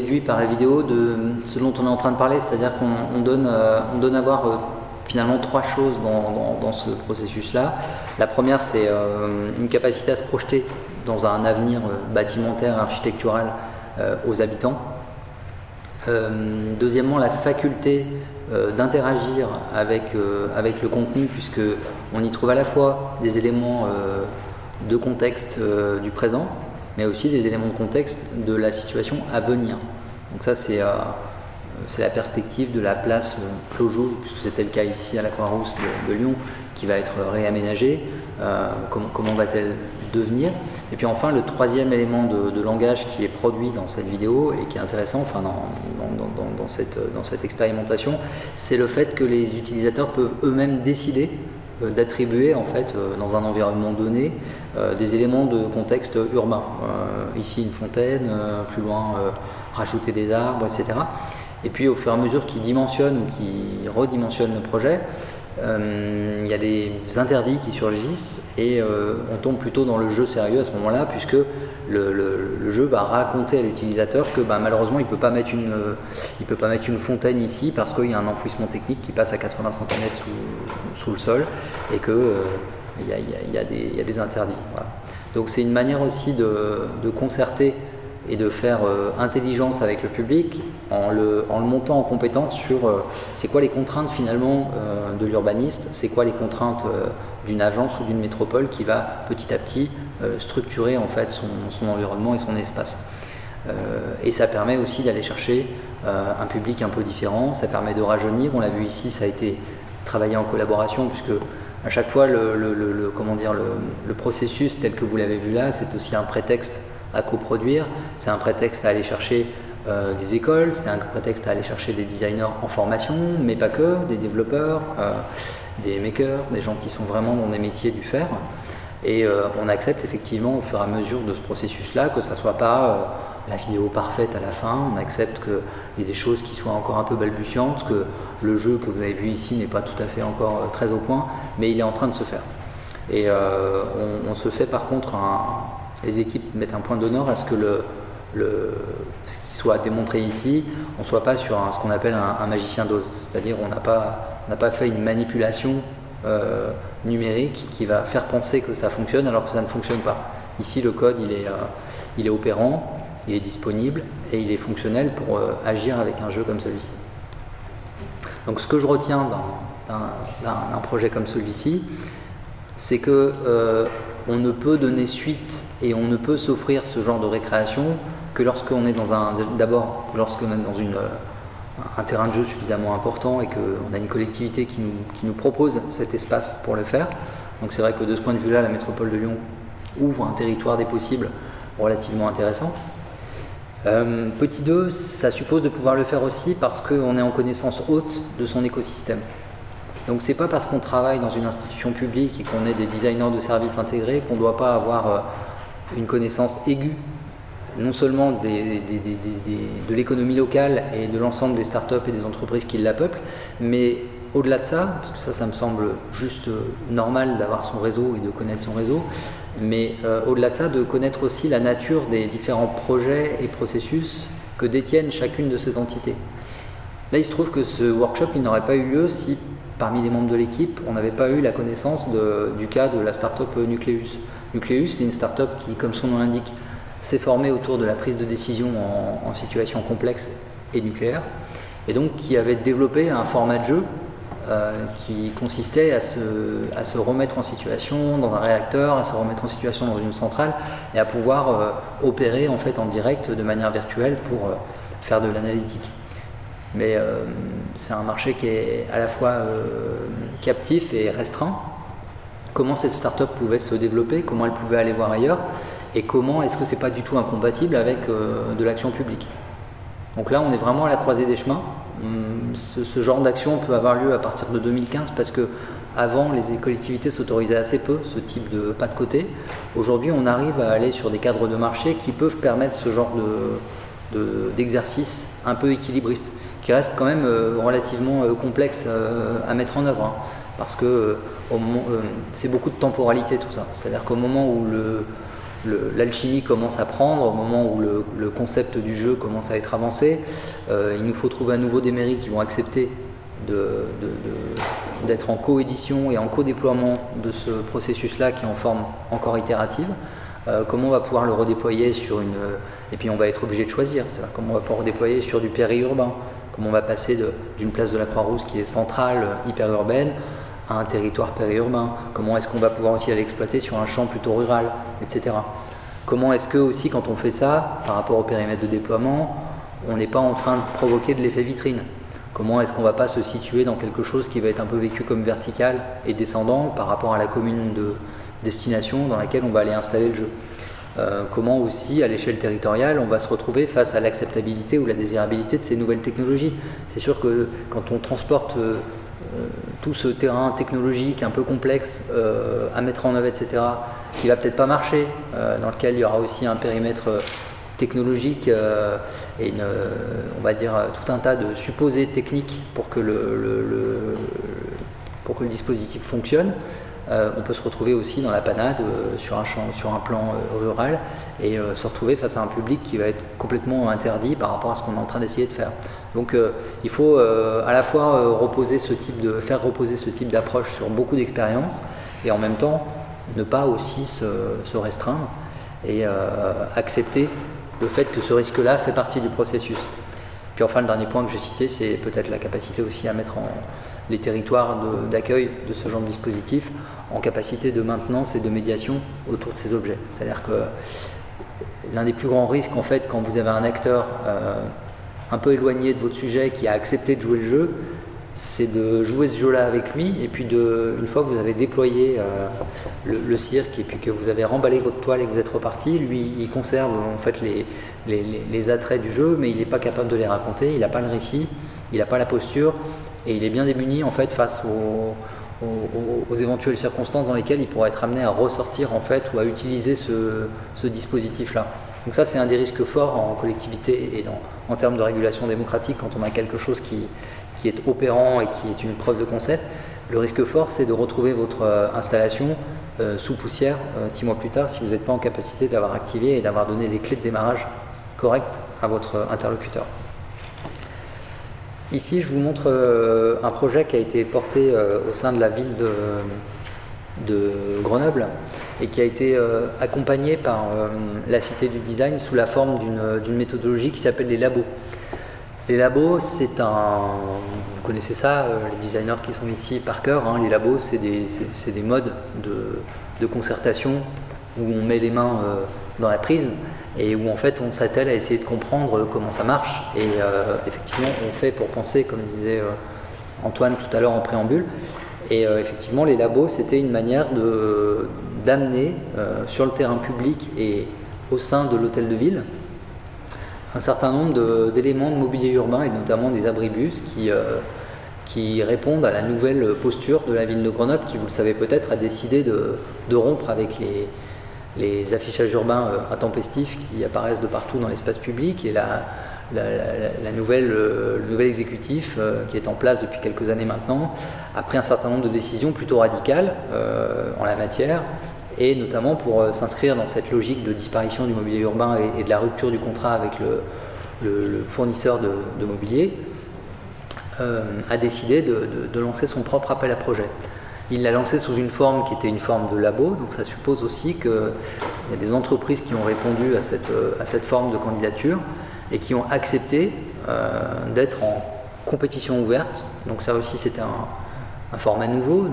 Déduit par la vidéo de ce dont on est en train de parler, c'est-à-dire qu'on donne, on donne à voir finalement trois choses dans, ce processus-là. La première, c'est une capacité à se projeter dans un avenir bâtimentaire, architectural aux habitants. deuxièmement, la faculté euh, d'interagir avec, euh, avec le contenu, puisque on y trouve à la fois des éléments euh, de contexte du présent, mais aussi des éléments de contexte de la situation à venir. Donc ça, c'est c'est la perspective de la place Clojouve, puisque c'était le cas ici à la Croix-Rousse de, Lyon, qui va être réaménagée. comment, comment va-t-elle devenir? Et puis enfin, le troisième élément de, langage qui est produit dans cette vidéo et qui est intéressant enfin dans, dans, cette, dans cette expérimentation, c'est le fait que les utilisateurs peuvent eux-mêmes décider euh, d'attribuer en fait euh, dans un environnement donné euh, des éléments de contexte urbain. ici une fontaine, plus loin rajouter des arbres, etc. Et puis au fur et à mesure qu'ils dimensionnent ou qu'ils redimensionnent le projet, euh, il y a des interdits qui surgissent et euh, on tombe plutôt dans le jeu sérieux à ce moment-là, puisque le, jeu va raconter à l'utilisateur que bah, malheureusement il ne peut, pas mettre une, peut pas mettre une fontaine ici parce qu'il y a un enfouissement technique qui passe à 80 cm sous, le sol et qu'il euh, y, a, des interdits. Donc c'est une manière aussi de concerter et de faire euh, intelligence avec le public en le, montant en compétence sur euh, c'est quoi les contraintes finalement euh, de l'urbaniste, c'est quoi les contraintes d'une agence ou d'une métropole qui va petit à petit structurer en fait son, environnement et son espace. et ça permet aussi d'aller chercher un public un peu différent, ça permet de rajeunir, on l'a vu ici, ça a été travaillé en collaboration puisque à chaque fois le, le comment dire, le, processus tel que vous l'avez vu là, c'est aussi un prétexte à coproduire, c'est un prétexte à aller chercher euh, des écoles, c'est un prétexte à aller chercher des designers en formation, mais pas que, des développeurs, euh, des makers, des gens qui sont vraiment dans des métiers du faire. Et euh, on accepte effectivement au fur et à mesure de ce processus-là que ça ne soit pas la vidéo parfaite à la fin, on accepte qu'il y ait des choses qui soient encore un peu balbutiantes, que le jeu que vous avez vu ici n'est pas tout à fait encore très au point, mais il est en train de se faire. Et on, on, se fait par contre un, les équipes mettent un point d'honneur à ce que ce qui soit démontré ici, on ne soit pas sur ce qu'on appelle un, magicien d'ose. C'est-à-dire on n'a pas, fait une manipulation euh, numérique qui va faire penser que ça fonctionne alors que ça ne fonctionne pas. Ici, le code, il est, euh, opérant, il est disponible et il est fonctionnel pour euh, agir avec un jeu comme celui-ci. Donc ce que je retiens d'un projet comme celui-ci, c'est que on ne peut donner suite et on ne peut s'offrir ce genre de récréation que lorsqu'on est dans un. D'abord, lorsqu'on est dans une, un terrain de jeu suffisamment important et qu'on a une collectivité qui nous, qui nous propose cet espace pour le faire. Donc c'est vrai que de ce point de vue-là, la métropole de Lyon ouvre un territoire des possibles relativement intéressant. Euh, petit 2, ça suppose de pouvoir le faire aussi parce qu'on est en connaissance haute de son écosystème. Donc c'est pas parce qu'on travaille dans une institution publique et qu'on est des designers de services intégrés qu'on ne doit pas avoir euh, une connaissance aiguë non seulement de l'économie locale et de l'ensemble des startups et des entreprises qui la peuplent, mais au-delà de ça, parce que ça, ça me semble juste euh, normal d'avoir son réseau et de connaître son réseau, mais euh, au-delà de ça, de connaître aussi la nature des différents projets et processus que détiennent chacune de ces entités. Là, il se trouve que ce workshop, il n'aurait pas eu lieu si, parmi les membres de l'équipe, on n'avait pas eu la connaissance du cas de la startup Nucleus. Nucleus, c'est une start-up qui, comme son nom l'indique, s'est formée autour de la prise de décision en, situation complexe et nucléaire, et donc qui avait développé un format de jeu euh, qui consistait à se, à se, remettre en situation dans un réacteur, à se remettre en situation dans une centrale, et à pouvoir euh, opérer en fait en direct de manière virtuelle pour euh, faire de l'analytique. Mais c'est un marché qui est à la fois captif et restreint, comment cette start-up pouvait se développer, comment elle pouvait aller voir ailleurs, et comment est-ce que c'est pas du tout incompatible avec euh, de l'action publique. Donc là, on est vraiment à la croisée des chemins. Hum, ce, genre d'action peut avoir lieu à partir de 2015 parce que avant, les collectivités s'autorisaient assez peu ce type de pas de côté. Aujourd'hui, on arrive à aller sur des cadres de marché qui peuvent permettre ce genre d'exercice un peu équilibriste, qui reste quand même euh, relativement euh, complexe à mettre en œuvre. Parce que euh, c'est beaucoup de temporalité tout ça. C'est-à-dire qu'au moment où l'alchimie commence à prendre, au moment où le, concept du jeu commence à être avancé. il nous faut trouver à nouveau des mairies qui vont accepter d'être en coédition et en co-déploiement de ce processus-là qui est en forme encore itérative. Euh, comment on va pouvoir le redéployer sur une... Et puis on va être obligé de choisir, comment on va pouvoir redéployer sur du périurbain, comment on va passer d'une place de la Croix-Rousse qui est centrale, hyper urbaine, à un territoire périurbain, comment est-ce qu'on va pouvoir aussi l'exploiter sur un champ plutôt rural, etc. Comment est-ce que aussi quand on fait ça, par rapport au périmètre de déploiement, on n'est pas en train de provoquer de l'effet vitrine. Comment est-ce qu'on ne va pas se situer dans quelque chose qui va être un peu vécu comme vertical et descendant par rapport à la commune de destination dans laquelle on va aller installer le jeu. Euh, Comment aussi, à l'échelle territoriale, on va se retrouver face à l'acceptabilité ou la désirabilité de ces nouvelles technologies. C'est sûr que quand on transporte euh, tout ce terrain technologique un peu complexe à mettre en œuvre, etc., qui va peut-être pas marcher, dans lequel il y aura aussi un périmètre technologique euh, et on va dire tout un tas de supposés techniques pour que le, pour que le dispositif fonctionne. Euh, on peut se retrouver aussi dans la panade euh, sur, un champ, sur un plan rural et se retrouver face à un public qui va être complètement interdit par rapport à ce qu'on est en train d'essayer de faire. Donc il faut à la fois reposer ce type de, faire reposer ce type d'approche sur beaucoup d'expériences et en même temps ne pas aussi se, se restreindre et accepter le fait que ce risque-là fait partie du processus. Puis enfin, le dernier point que j'ai cité, c'est peut-être la capacité aussi à mettre en les territoires d'accueil de, ce genre de dispositif en capacité de maintenance et de médiation autour de ces objets. C'est-à-dire que l'un des plus grands risques, en fait, quand vous avez un acteur euh, un peu éloigné de votre sujet qui a accepté de jouer le jeu, c'est de jouer ce jeu-là avec lui, et puis une fois que vous avez déployé euh, le, cirque, et puis que vous avez remballé votre toile et que vous êtes reparti, lui, il conserve en fait les, les, attraits du jeu, mais il n'est pas capable de les raconter, il n'a pas le récit, il n'a pas la posture, et il est bien démuni en fait face aux, aux, éventuelles circonstances dans lesquelles il pourrait être amené à ressortir en fait ou à utiliser ce, dispositif-là. Donc ça, c'est un des risques forts en collectivité et en termes de régulation démocratique quand on a quelque chose qui, qui est opérant et qui est une preuve de concept. Le risque fort, c'est de retrouver votre euh, installation euh, sous poussière euh, six mois plus tard si vous n'êtes pas en capacité d'avoir activé et d'avoir donné les clés de démarrage correctes à votre interlocuteur. Ici, je vous montre un projet qui a été porté au sein de la ville de, de Grenoble et qui a été accompagné par la Cité du Design sous la forme d'une méthodologie qui s'appelle les labos. Les labos, c'est un. Vous connaissez ça, euh, les designers qui sont ici par cœur. Hein, les labos, c'est des, des, modes de, concertation où on met les mains euh, dans la prise et où en fait on s'attelle à essayer de comprendre comment ça marche. Et euh, effectivement, on fait pour penser, comme disait Antoine tout à l'heure en préambule. Et effectivement, les labos, c'était une manière d'amener sur le terrain public et au sein de l'hôtel de ville un certain nombre d'éléments de, mobilier urbain et notamment des abribus qui, euh, qui répondent à la nouvelle posture de la ville de Grenoble qui, vous le savez peut-être, a décidé de, rompre avec les, les, affichages urbains euh, intempestifs qui apparaissent de partout dans l'espace public et la, nouvelle, euh, le nouvel exécutif qui est en place depuis quelques années maintenant a pris un certain nombre de décisions plutôt radicales en la matière et notamment pour euh, s'inscrire dans cette logique de disparition du mobilier urbain et, de la rupture du contrat avec le, fournisseur de, mobilier, euh, a décidé de, lancer son propre appel à projet. Il l'a lancé sous une forme qui était une forme de labo, donc ça suppose aussi qu'il y a des entreprises qui ont répondu à cette, à cette forme de candidature et qui ont accepté euh, d'être en compétition ouverte. Donc ça aussi c'était un, format nouveau.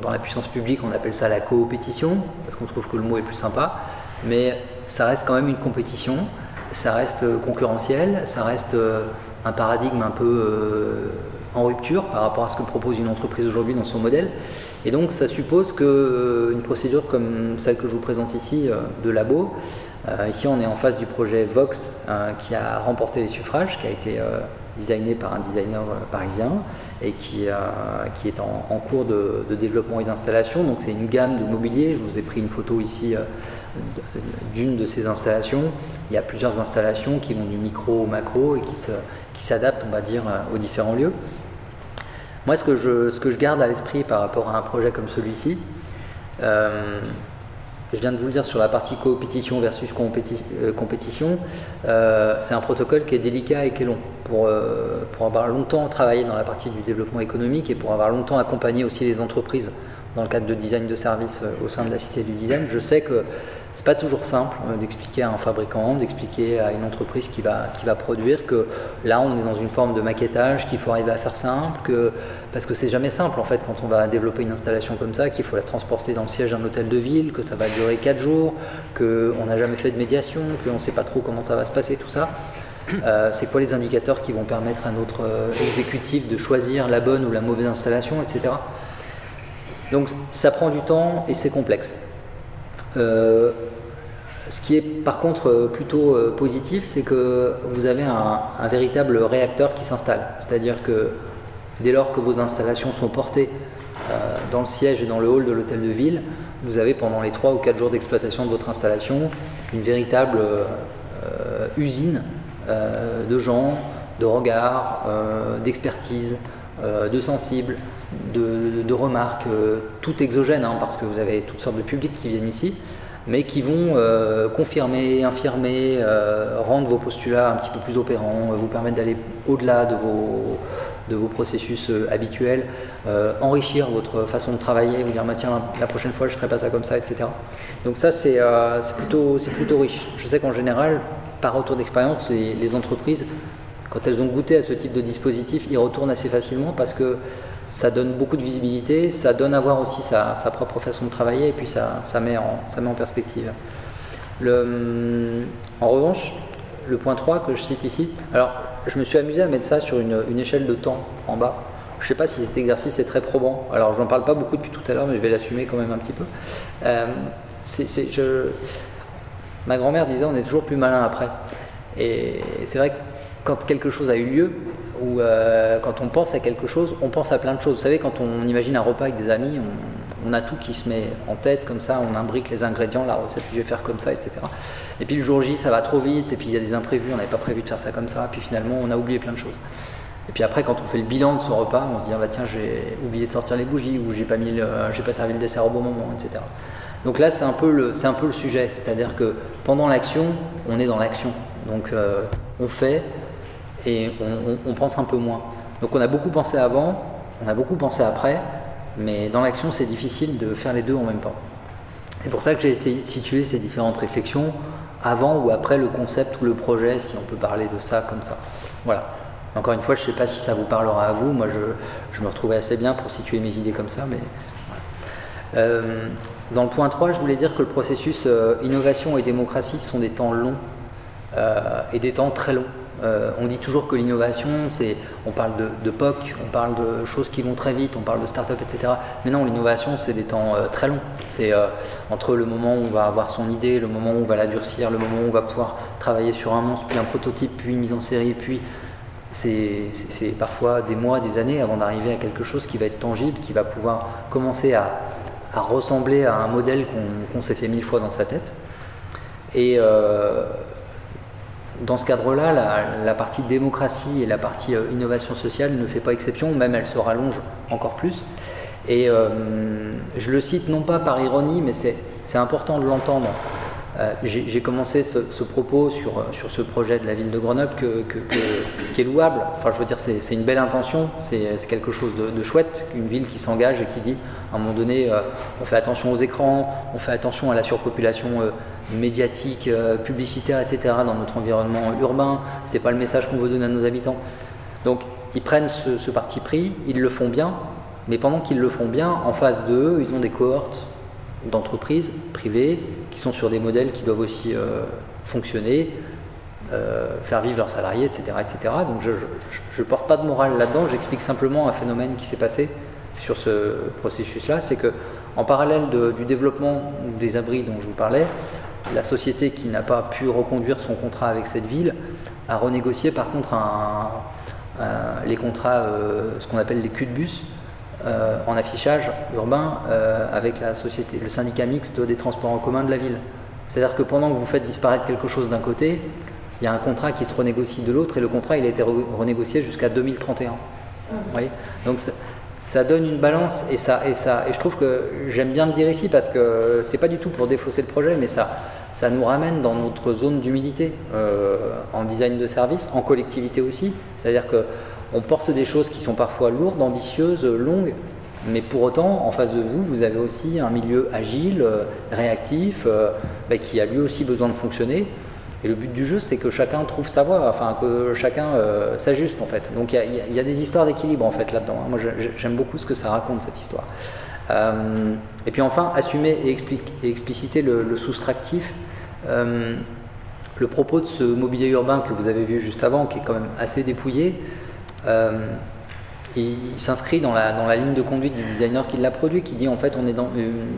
Dans la puissance publique, on appelle ça la coopétition, parce qu'on trouve que le mot est plus sympa, mais ça reste quand même une compétition, ça reste concurrentiel, ça reste euh, un paradigme un peu euh, en rupture par rapport à ce que propose une entreprise aujourd'hui dans son modèle. Et donc ça suppose qu'une euh, procédure comme celle que je vous présente ici de labo, ici on est en face du projet Vox qui a remporté les suffrages, qui a été designé par un designer euh, parisien et qui, est en, cours de, développement et d'installation. Donc c'est une gamme de mobilier. Je vous ai pris une photo ici euh, d'une de ces installations. Il y a plusieurs installations qui vont du micro au macro et qui s'adaptent, on va dire, euh, aux différents lieux. Moi, ce que je, ce que je garde à l'esprit par rapport à un projet comme celui-ci, je viens de vous le dire sur la partie coopétition versus euh, compétition, euh, c'est un protocole qui est délicat et qui est long. Pour, pour avoir longtemps travaillé dans la partie du développement économique et pour avoir longtemps accompagné aussi les entreprises dans le cadre de design de services au sein de la Cité du Design, je sais que c'est pas toujours simple euh, d'expliquer à un fabricant, d'expliquer à une entreprise qui va, qui va produire que là on est dans une forme de maquettage, qu'il faut arriver à faire simple, que, parce que c'est jamais simple en fait quand on va développer une installation comme ça, qu'il faut la transporter dans le siège d'un hôtel de ville, que ça va durer 4 jours, qu'on n'a jamais fait de médiation, qu'on ne sait pas trop comment ça va se passer, tout ça. Euh, c'est quoi les indicateurs qui vont permettre à notre euh, exécutif de choisir la bonne ou la mauvaise installation, etc. Donc ça prend du temps et c'est complexe. Euh, ce qui est par contre euh, plutôt euh, positif, c'est que vous avez un, véritable réacteur qui s'installe. C'est-à-dire que dès lors que vos installations sont portées dans le siège et dans le hall de l'hôtel de ville, vous avez pendant les 3 ou 4 jours d'exploitation de votre installation une véritable usine de gens, de regards, d'expertise, de sensibles, de, remarques, euh, tout exogènes, hein, parce que vous avez toutes sortes de publics qui viennent ici, mais qui vont euh, confirmer, infirmer, euh, rendre vos postulats un petit peu plus opérants, vous permettre d'aller au-delà de vos, de vos processus habituels, enrichir votre façon de travailler, vous dire bah, tiens la prochaine fois je ne ferai pas ça comme ça, etc. Donc ça c'est plutôt, plutôt riche. Je sais qu'en général, par retour d'expérience, les, entreprises, quand elles ont goûté à ce type de dispositif, y retournent assez facilement parce que ça donne beaucoup de visibilité, ça donne à voir aussi sa, propre façon de travailler et puis ça, ça, met, en, ça met en perspective. En revanche, le point 3 que je cite ici, alors je me suis amusé à mettre ça sur une, échelle de temps en bas. Je ne sais pas si cet exercice est très probant. Alors, je n'en parle pas beaucoup depuis tout à l'heure, mais je vais l'assumer quand même un petit peu. Euh. Ma grand-mère disait on est toujours plus malin après. Et c'est vrai que quand quelque chose a eu lieu, ou euh, quand on pense à quelque chose, on pense à plein de choses. Vous savez, quand on imagine un repas avec des amis, on, a tout qui se met en tête, comme ça, on imbrique les ingrédients, la recette, je vais faire comme ça, etc. Et puis le jour J, ça va trop vite, et puis il y a des imprévus, on n'avait pas prévu de faire ça comme ça, puis finalement, on a oublié plein de choses. Et puis après, quand on fait le bilan de ce repas, on se dit, ah bah tiens, j'ai oublié de sortir les bougies, ou j'ai pas, pas servi le dessert au bon moment, etc. Donc là, c'est un, peu le, c'est un peu le sujet, c'est-à-dire que pendant l'action, on est dans l'action. Donc euh, on fait, et on, pense un peu moins. Donc on a beaucoup pensé avant, on a beaucoup pensé après, mais dans l'action c'est difficile de faire les deux en même temps. C'est pour ça que j'ai essayé de situer ces différentes réflexions avant ou après le concept ou le projet, si on peut parler de ça comme ça. Voilà. Encore une fois, je ne sais pas si ça vous parlera à vous. Moi, je, me retrouvais assez bien pour situer mes idées comme ça. Mais euh, dans le point 3, je voulais dire que le processus euh, innovation et démocratie sont des temps longs euh, et des temps très longs. Euh, on dit toujours que l'innovation, c'est, on parle de, POC, on parle de choses qui vont très vite, on parle de start-up, etc. Mais non, l'innovation, c'est des temps euh, très longs. C'est euh, entre le moment où on va avoir son idée, le moment où on va la durcir, le moment où on va pouvoir travailler sur un monstre, puis un prototype, puis une mise en série, puis c'est, parfois des mois, des années avant d'arriver à quelque chose qui va être tangible, qui va pouvoir commencer à, ressembler à un modèle qu'on, s'est fait mille fois dans sa tête. Et dans ce cadre-là, la, partie démocratie et la partie euh, innovation sociale ne fait pas exception, même elle se rallonge encore plus. Et euh, je le cite non pas par ironie, mais c'est important de l'entendre. Euh, j'ai commencé ce, propos sur, sur, ce projet de la ville de Grenoble qui est louable. Enfin, je veux dire, c'est une belle intention, c'est quelque chose de, chouette, une ville qui s'engage et qui dit, à un moment donné, on fait attention aux écrans, on fait attention à la surpopulation médiatique, euh, publicitaire, etc. dans notre environnement urbain. C'est pas le message qu'on veut donner à nos habitants. Donc ils prennent ce, parti pris, ils le font bien, mais pendant qu'ils le font bien, en face d'eux, ils ont des cohortes d'entreprises privées qui sont sur des modèles qui doivent aussi euh, fonctionner, euh, faire vivre leurs salariés, etc. etc. Donc je ne porte pas de morale là-dedans, j'explique simplement un phénomène qui s'est passé sur ce processus-là, c'est que en parallèle du développement des abris dont je vous parlais, la société qui n'a pas pu reconduire son contrat avec cette ville a renégocié par contre les contrats, euh, ce qu'on appelle les cul de bus, euh, en affichage urbain euh, avec la société, le syndicat mixte des transports en commun de la ville. C'est-à-dire que pendant que vous faites disparaître quelque chose d'un côté, il y a un contrat qui se renégocie de l'autre et le contrat il a été renégocié jusqu'à 2031. Mmh. Donc ça donne une balance et ça et ça. Et je trouve que j'aime bien le dire ici parce que c'est pas du tout pour défausser le projet mais ça ça nous ramène dans notre zone d'humilité euh, en design de service en collectivité aussi. C'est-à-dire que on porte des choses qui sont parfois lourdes ambitieuses longues mais pour autant en face de vous vous avez aussi un milieu agile euh, réactif euh, bah, qui a lui aussi besoin de fonctionner et le but du jeu, c'est que chacun trouve sa voie, enfin que chacun euh, s'ajuste en fait. Donc il y, a des histoires d'équilibre en fait là-dedans. Moi j'aime beaucoup ce que ça raconte cette histoire. Euh, et puis enfin, assumer et, expliciter le, soustractif. Euh, le propos de ce mobilier urbain que vous avez vu juste avant, qui est quand même assez dépouillé, il s'inscrit dans la, dans la, ligne de conduite du designer qui l'a produit, qui dit en fait on est dans,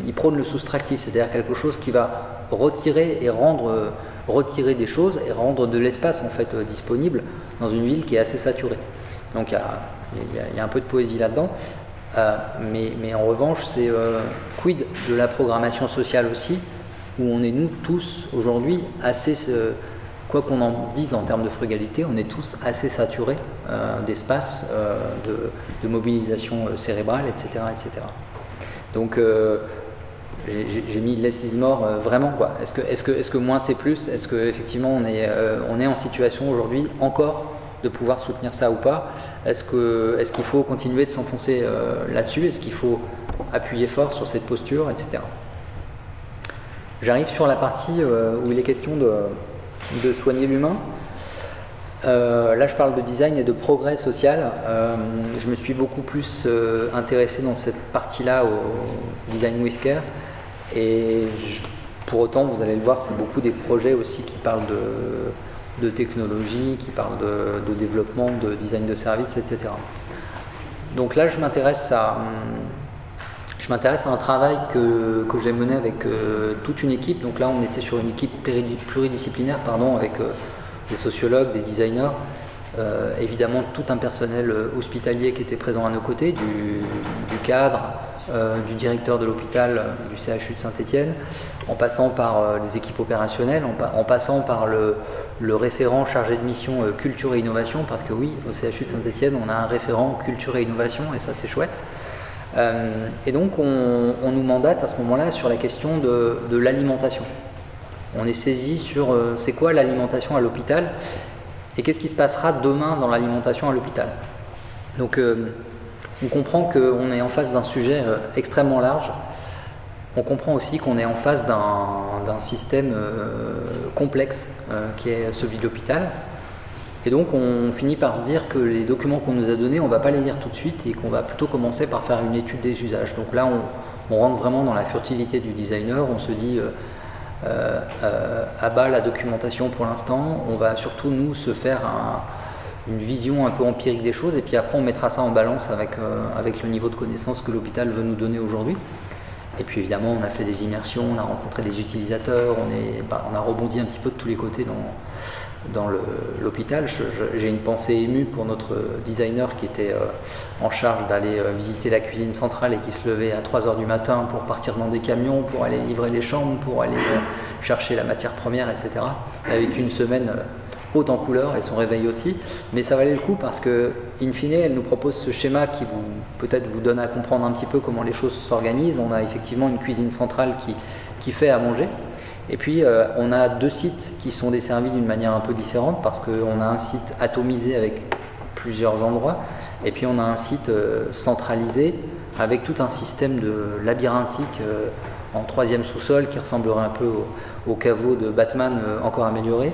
il prône le soustractif, c'est-à-dire quelque chose qui va retirer et rendre retirer des choses et rendre de l'espace en fait euh, disponible dans une ville qui est assez saturée. Donc il y a, un peu de poésie là-dedans. Euh, mais, mais, en revanche, c'est euh, quid de la programmation sociale aussi, où on est nous tous aujourd'hui assez, quoi qu'on en dise en termes de frugalité, on est tous assez saturés d'espace, de, de, mobilisation cérébrale, etc. etc. Donc j'ai mis less is more euh, vraiment quoi. Est-ce que, est que, que moins c'est plus? Est-ce qu'effectivement on est, euh, on est en situation aujourd'hui encore de pouvoir soutenir ça ou pas? Est-ce qu'il faut continuer de s'enfoncer euh, là-dessus? Est-ce qu'il faut appuyer fort sur cette posture, etc. J'arrive sur la partie où il est question de, soigner l'humain. là, je parle de design et de progrès social. je me suis beaucoup plus intéressé dans cette partie-là au design whisker. Et pour autant, vous allez le voir, c'est beaucoup des projets aussi qui parlent de, technologie, qui parlent de, développement, de design de services, etc. Donc là, je m'intéresse à, je m'intéresse à un travail que, j'ai mené avec euh, toute une équipe. Donc là, on était sur une équipe pluridisciplinaire, pardon, avec euh, des sociologues, des designers, euh, évidemment tout un personnel hospitalier qui était présent à nos côtés, du cadre, euh, du directeur de l'hôpital euh, du CHU de Saint-Étienne, en passant par euh, les équipes opérationnelles, en, passant par le, référent chargé de mission culture et innovation, parce que oui, au CHU de Saint-Étienne, on a un référent culture et innovation, et ça c'est chouette. et donc on, nous mandate à ce moment-là sur la question de, de l'alimentation. On est saisi sur c'est quoi l'alimentation à l'hôpital et qu'est-ce qui se passera demain dans l'alimentation à l'hôpital? Donc on comprend qu'on est en face d'un sujet euh, extrêmement large. On comprend aussi qu'on est en face d'un système euh, complexe euh, qui est celui de l'hôpital. Et donc on finit par se dire que les documents qu'on nous a donnés, on ne va pas les lire tout de suite et qu'on va plutôt commencer par faire une étude des usages. Donc là, on, rentre vraiment dans la furtivité du designer. On se dit, à bas la documentation pour l'instant, on va surtout nous se faire un, une vision un peu empirique des choses, et puis après on mettra ça en balance avec, euh, avec le niveau de connaissance que l'hôpital veut nous donner aujourd'hui. Et puis évidemment, on a fait des immersions, on a rencontré des utilisateurs, on, est, bah, on a rebondi un petit peu de tous les côtés dans, dans l'hôpital. J'ai une pensée émue pour notre designer qui était euh, en charge d'aller euh, visiter la cuisine centrale et qui se levait à 3h du matin pour partir dans des camions, pour aller livrer les chambres, pour aller chercher la matière première, etc. Avec une semaine haute en couleur et son réveil aussi, mais ça valait le coup parce que, in fine, elle nous propose ce schéma qui vous peut-être vous donne à comprendre un petit peu comment les choses s'organisent. On a effectivement une cuisine centrale qui, qui fait à manger. Et puis euh, on a deux sites qui sont desservis d'une manière un peu différente parce qu'on a un site atomisé avec plusieurs endroits et puis on a un site euh, centralisé avec tout un système de labyrinthique euh, en troisième sous-sol qui ressemblerait un peu au, au caveau de Batman encore amélioré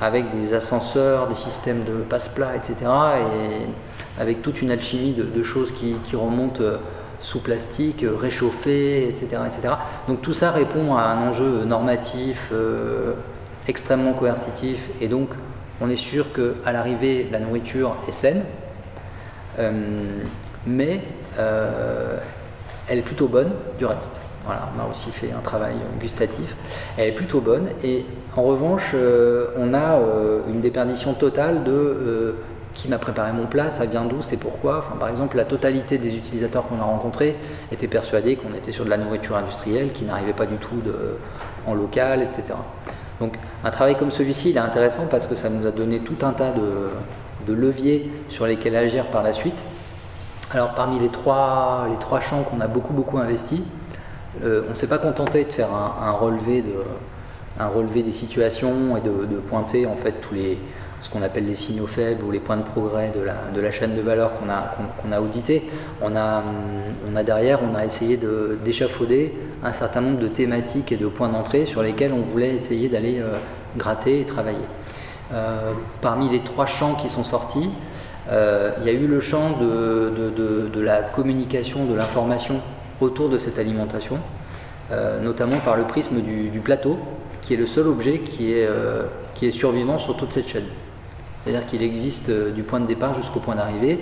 avec des ascenseurs, des systèmes de passe-plat, etc. Et avec toute une alchimie de, choses qui, remontent euh, sous plastique, euh, réchauffées, etc., etc. Donc tout ça répond à un enjeu normatif euh, extrêmement coercitif et donc on est sûr qu'à l'arrivée la nourriture est saine, mais elle est plutôt bonne du reste. Voilà, on a aussi fait un travail gustatif. Elle est plutôt bonne et en revanche, euh, on a euh, une déperdition totale de euh, qui m'a préparé mon plat, ça vient d'où, c'est pourquoi. Par exemple, la totalité des utilisateurs qu'on a rencontrés étaient persuadés qu'on était sur de la nourriture industrielle qui n'arrivait pas du tout en local, etc. Donc un travail comme celui-ci, il est intéressant parce que ça nous a donné tout un tas de, leviers sur lesquels agir par la suite. Alors parmi les trois, champs qu'on a beaucoup beaucoup investi, on ne s'est pas contenté de faire un, relevé de, un relevé des situations et de, pointer en fait tous les, ce qu'on appelle les signaux faibles ou les points de progrès de la, de la chaîne de valeur qu'on a, qu'on, a audité. On a, on a derrière, on a essayé d'échafauder un certain nombre de thématiques et de points d'entrée sur lesquels on voulait essayer d'aller euh, gratter et travailler. Euh, parmi les trois champs qui sont sortis, euh, il y a eu le champ de, de, de la communication, de l'information autour de cette alimentation, notamment par le prisme du plateau, qui est le seul objet qui est, euh, qui est survivant sur toute cette chaîne. C'est-à-dire qu'il existe euh, du point de départ jusqu'au point d'arrivée,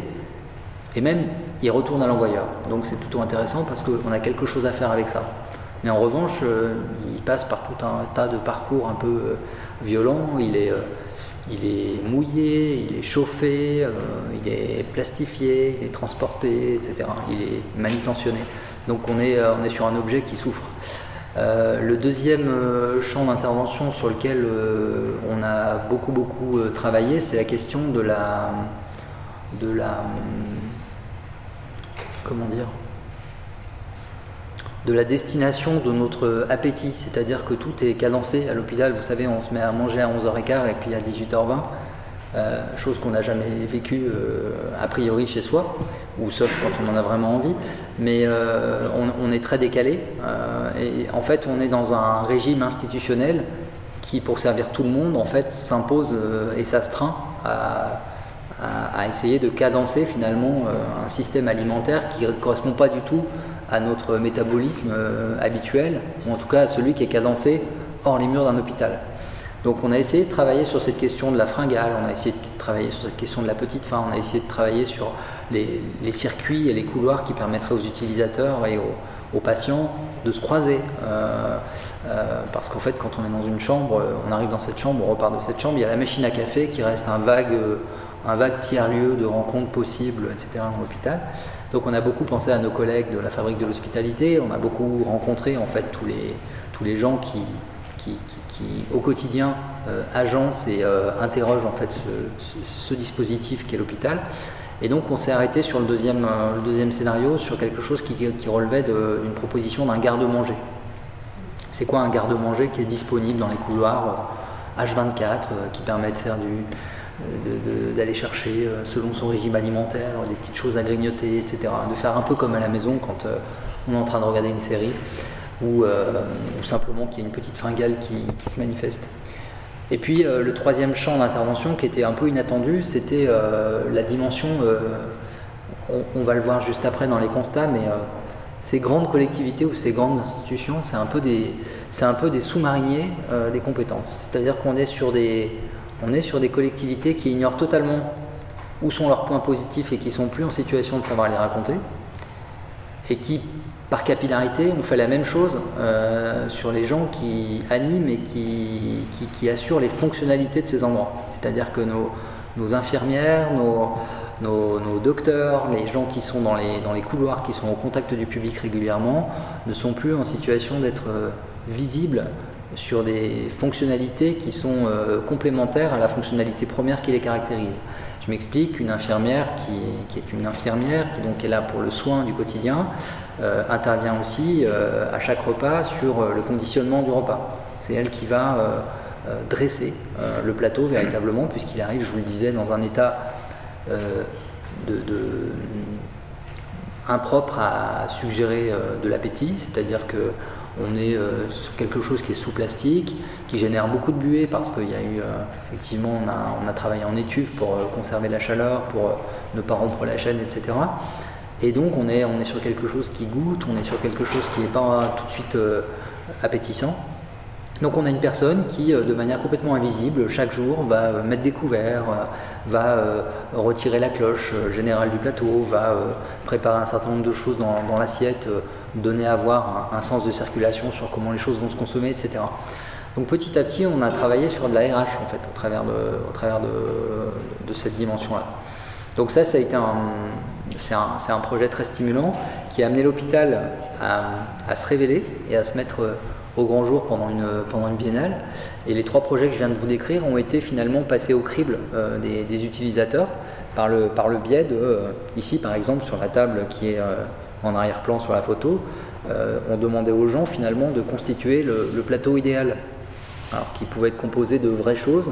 et même il retourne à l'envoyeur. Donc c'est plutôt intéressant parce qu'on a quelque chose à faire avec ça. Mais en revanche, euh, il passe par tout un tas de parcours un peu violents. Il est, il est mouillé, il est chauffé, il est plastifié, il est transporté, etc. Il est manutentionné. Donc on est, on est sur un objet qui souffre. Euh, le deuxième euh, champ d'intervention sur lequel euh, on a beaucoup beaucoup travaillé, c'est la question de la, de la, comment dire, de la destination de notre appétit, c'est-à-dire que tout est cadencé à l'hôpital. Vous savez, on se met à manger à 11h15 et puis à 18h20. Euh, chose qu'on n'a jamais vécue euh, a priori chez soi, ou sauf quand on en a vraiment envie. Mais euh, on, est très décalé. et en fait, on est dans un régime institutionnel qui, pour servir tout le monde, en fait, s'impose et s'astreint à, à, essayer de cadencer finalement un système alimentaire qui ne correspond pas du tout à notre métabolisme habituel, ou en tout cas à celui qui est cadencé hors les murs d'un hôpital. Donc on a essayé de travailler sur cette question de la fringale, on a essayé de travailler sur cette question de la petite faim, on a essayé de travailler sur les, circuits et les couloirs qui permettraient aux utilisateurs et aux, patients de se croiser. Euh, euh, parce qu'en fait, quand on est dans une chambre, on arrive dans cette chambre, on repart de cette chambre, il y a la machine à café qui reste un vague, tiers-lieu de rencontres possibles, etc. dans l'hôpital. Donc on a beaucoup pensé à nos collègues de la fabrique de l'hospitalité, on a beaucoup rencontré en fait tous les, gens qui, au quotidien euh, agence et euh, interroge en fait ce, dispositif qu'est l'hôpital. Et donc on s'est arrêté sur le deuxième, euh, scénario, sur quelque chose qui, relevait d'une proposition d'un garde-manger. C'est quoi un garde-manger qui est disponible dans les couloirs H24, qui permet de faire d'aller chercher selon son régime alimentaire des petites choses à grignoter, etc. De faire un peu comme à la maison quand on est en train de regarder une série. Euh, ou, simplement qu'il y ait une petite fringale qui, se manifeste. Et puis euh, le troisième champ d'intervention qui était un peu inattendu, c'était euh, la dimension, on, va le voir juste après dans les constats, mais ces grandes collectivités ou ces grandes institutions, c'est un peu des, sous-mariniers des compétences. C'est-à-dire qu'on est sur des, est sur des collectivités qui ignorent totalement où sont leurs points positifs et qui sont plus en situation de savoir les raconter, et qui par capillarité, on fait la même chose euh, sur les gens qui animent et qui, assurent les fonctionnalités de ces endroits. C'est-à-dire que nos, infirmières, nos, docteurs, les gens qui sont dans les, dans les couloirs, qui sont au contact du public régulièrement, ne sont plus en situation d'être euh, visibles sur des fonctionnalités qui sont euh, complémentaires à la fonctionnalité première qui les caractérise. Je m'explique, une infirmière qui, est une infirmière, qui donc est là pour le soin du quotidien, euh, intervient aussi euh, à chaque repas sur euh, le conditionnement du repas. C'est elle qui va dresser le plateau véritablement, puisqu'il arrive, je vous le disais, dans un état impropre à suggérer de l'appétit, c'est-à-dire que on est sur quelque chose qui est sous plastique, qui génère beaucoup de buée parce qu'il y a eu, effectivement, on a, travaillé en étuve pour conserver la chaleur, pour ne pas rompre la chaîne, etc. Et donc on est, on est sur quelque chose qui goûte, on est sur quelque chose qui n'est pas tout de suite euh, appétissant. Donc on a une personne qui, euh, de manière complètement invisible, chaque jour va euh, mettre des couverts, va retirer la cloche générale du plateau, va préparer un certain nombre de choses dans, l'assiette, donner à voir un, sens de circulation sur comment les choses vont se consommer, etc. Donc petit à petit, on a travaillé sur de la RH en fait, au travers de, au travers de cette dimension-là. Donc ça, ça a été un, c'est un, projet très stimulant qui a amené l'hôpital à, se révéler et à se mettre euh, au grand jour pendant une, pendant une biennale. Et les trois projets que je viens de vous décrire ont été finalement passés au crible des, utilisateurs par le, par le biais de, ici par exemple sur la table qui est en arrière-plan sur la photo, on demandait aux gens finalement de constituer le, plateau idéal, alors qui pouvait être composé de vraies choses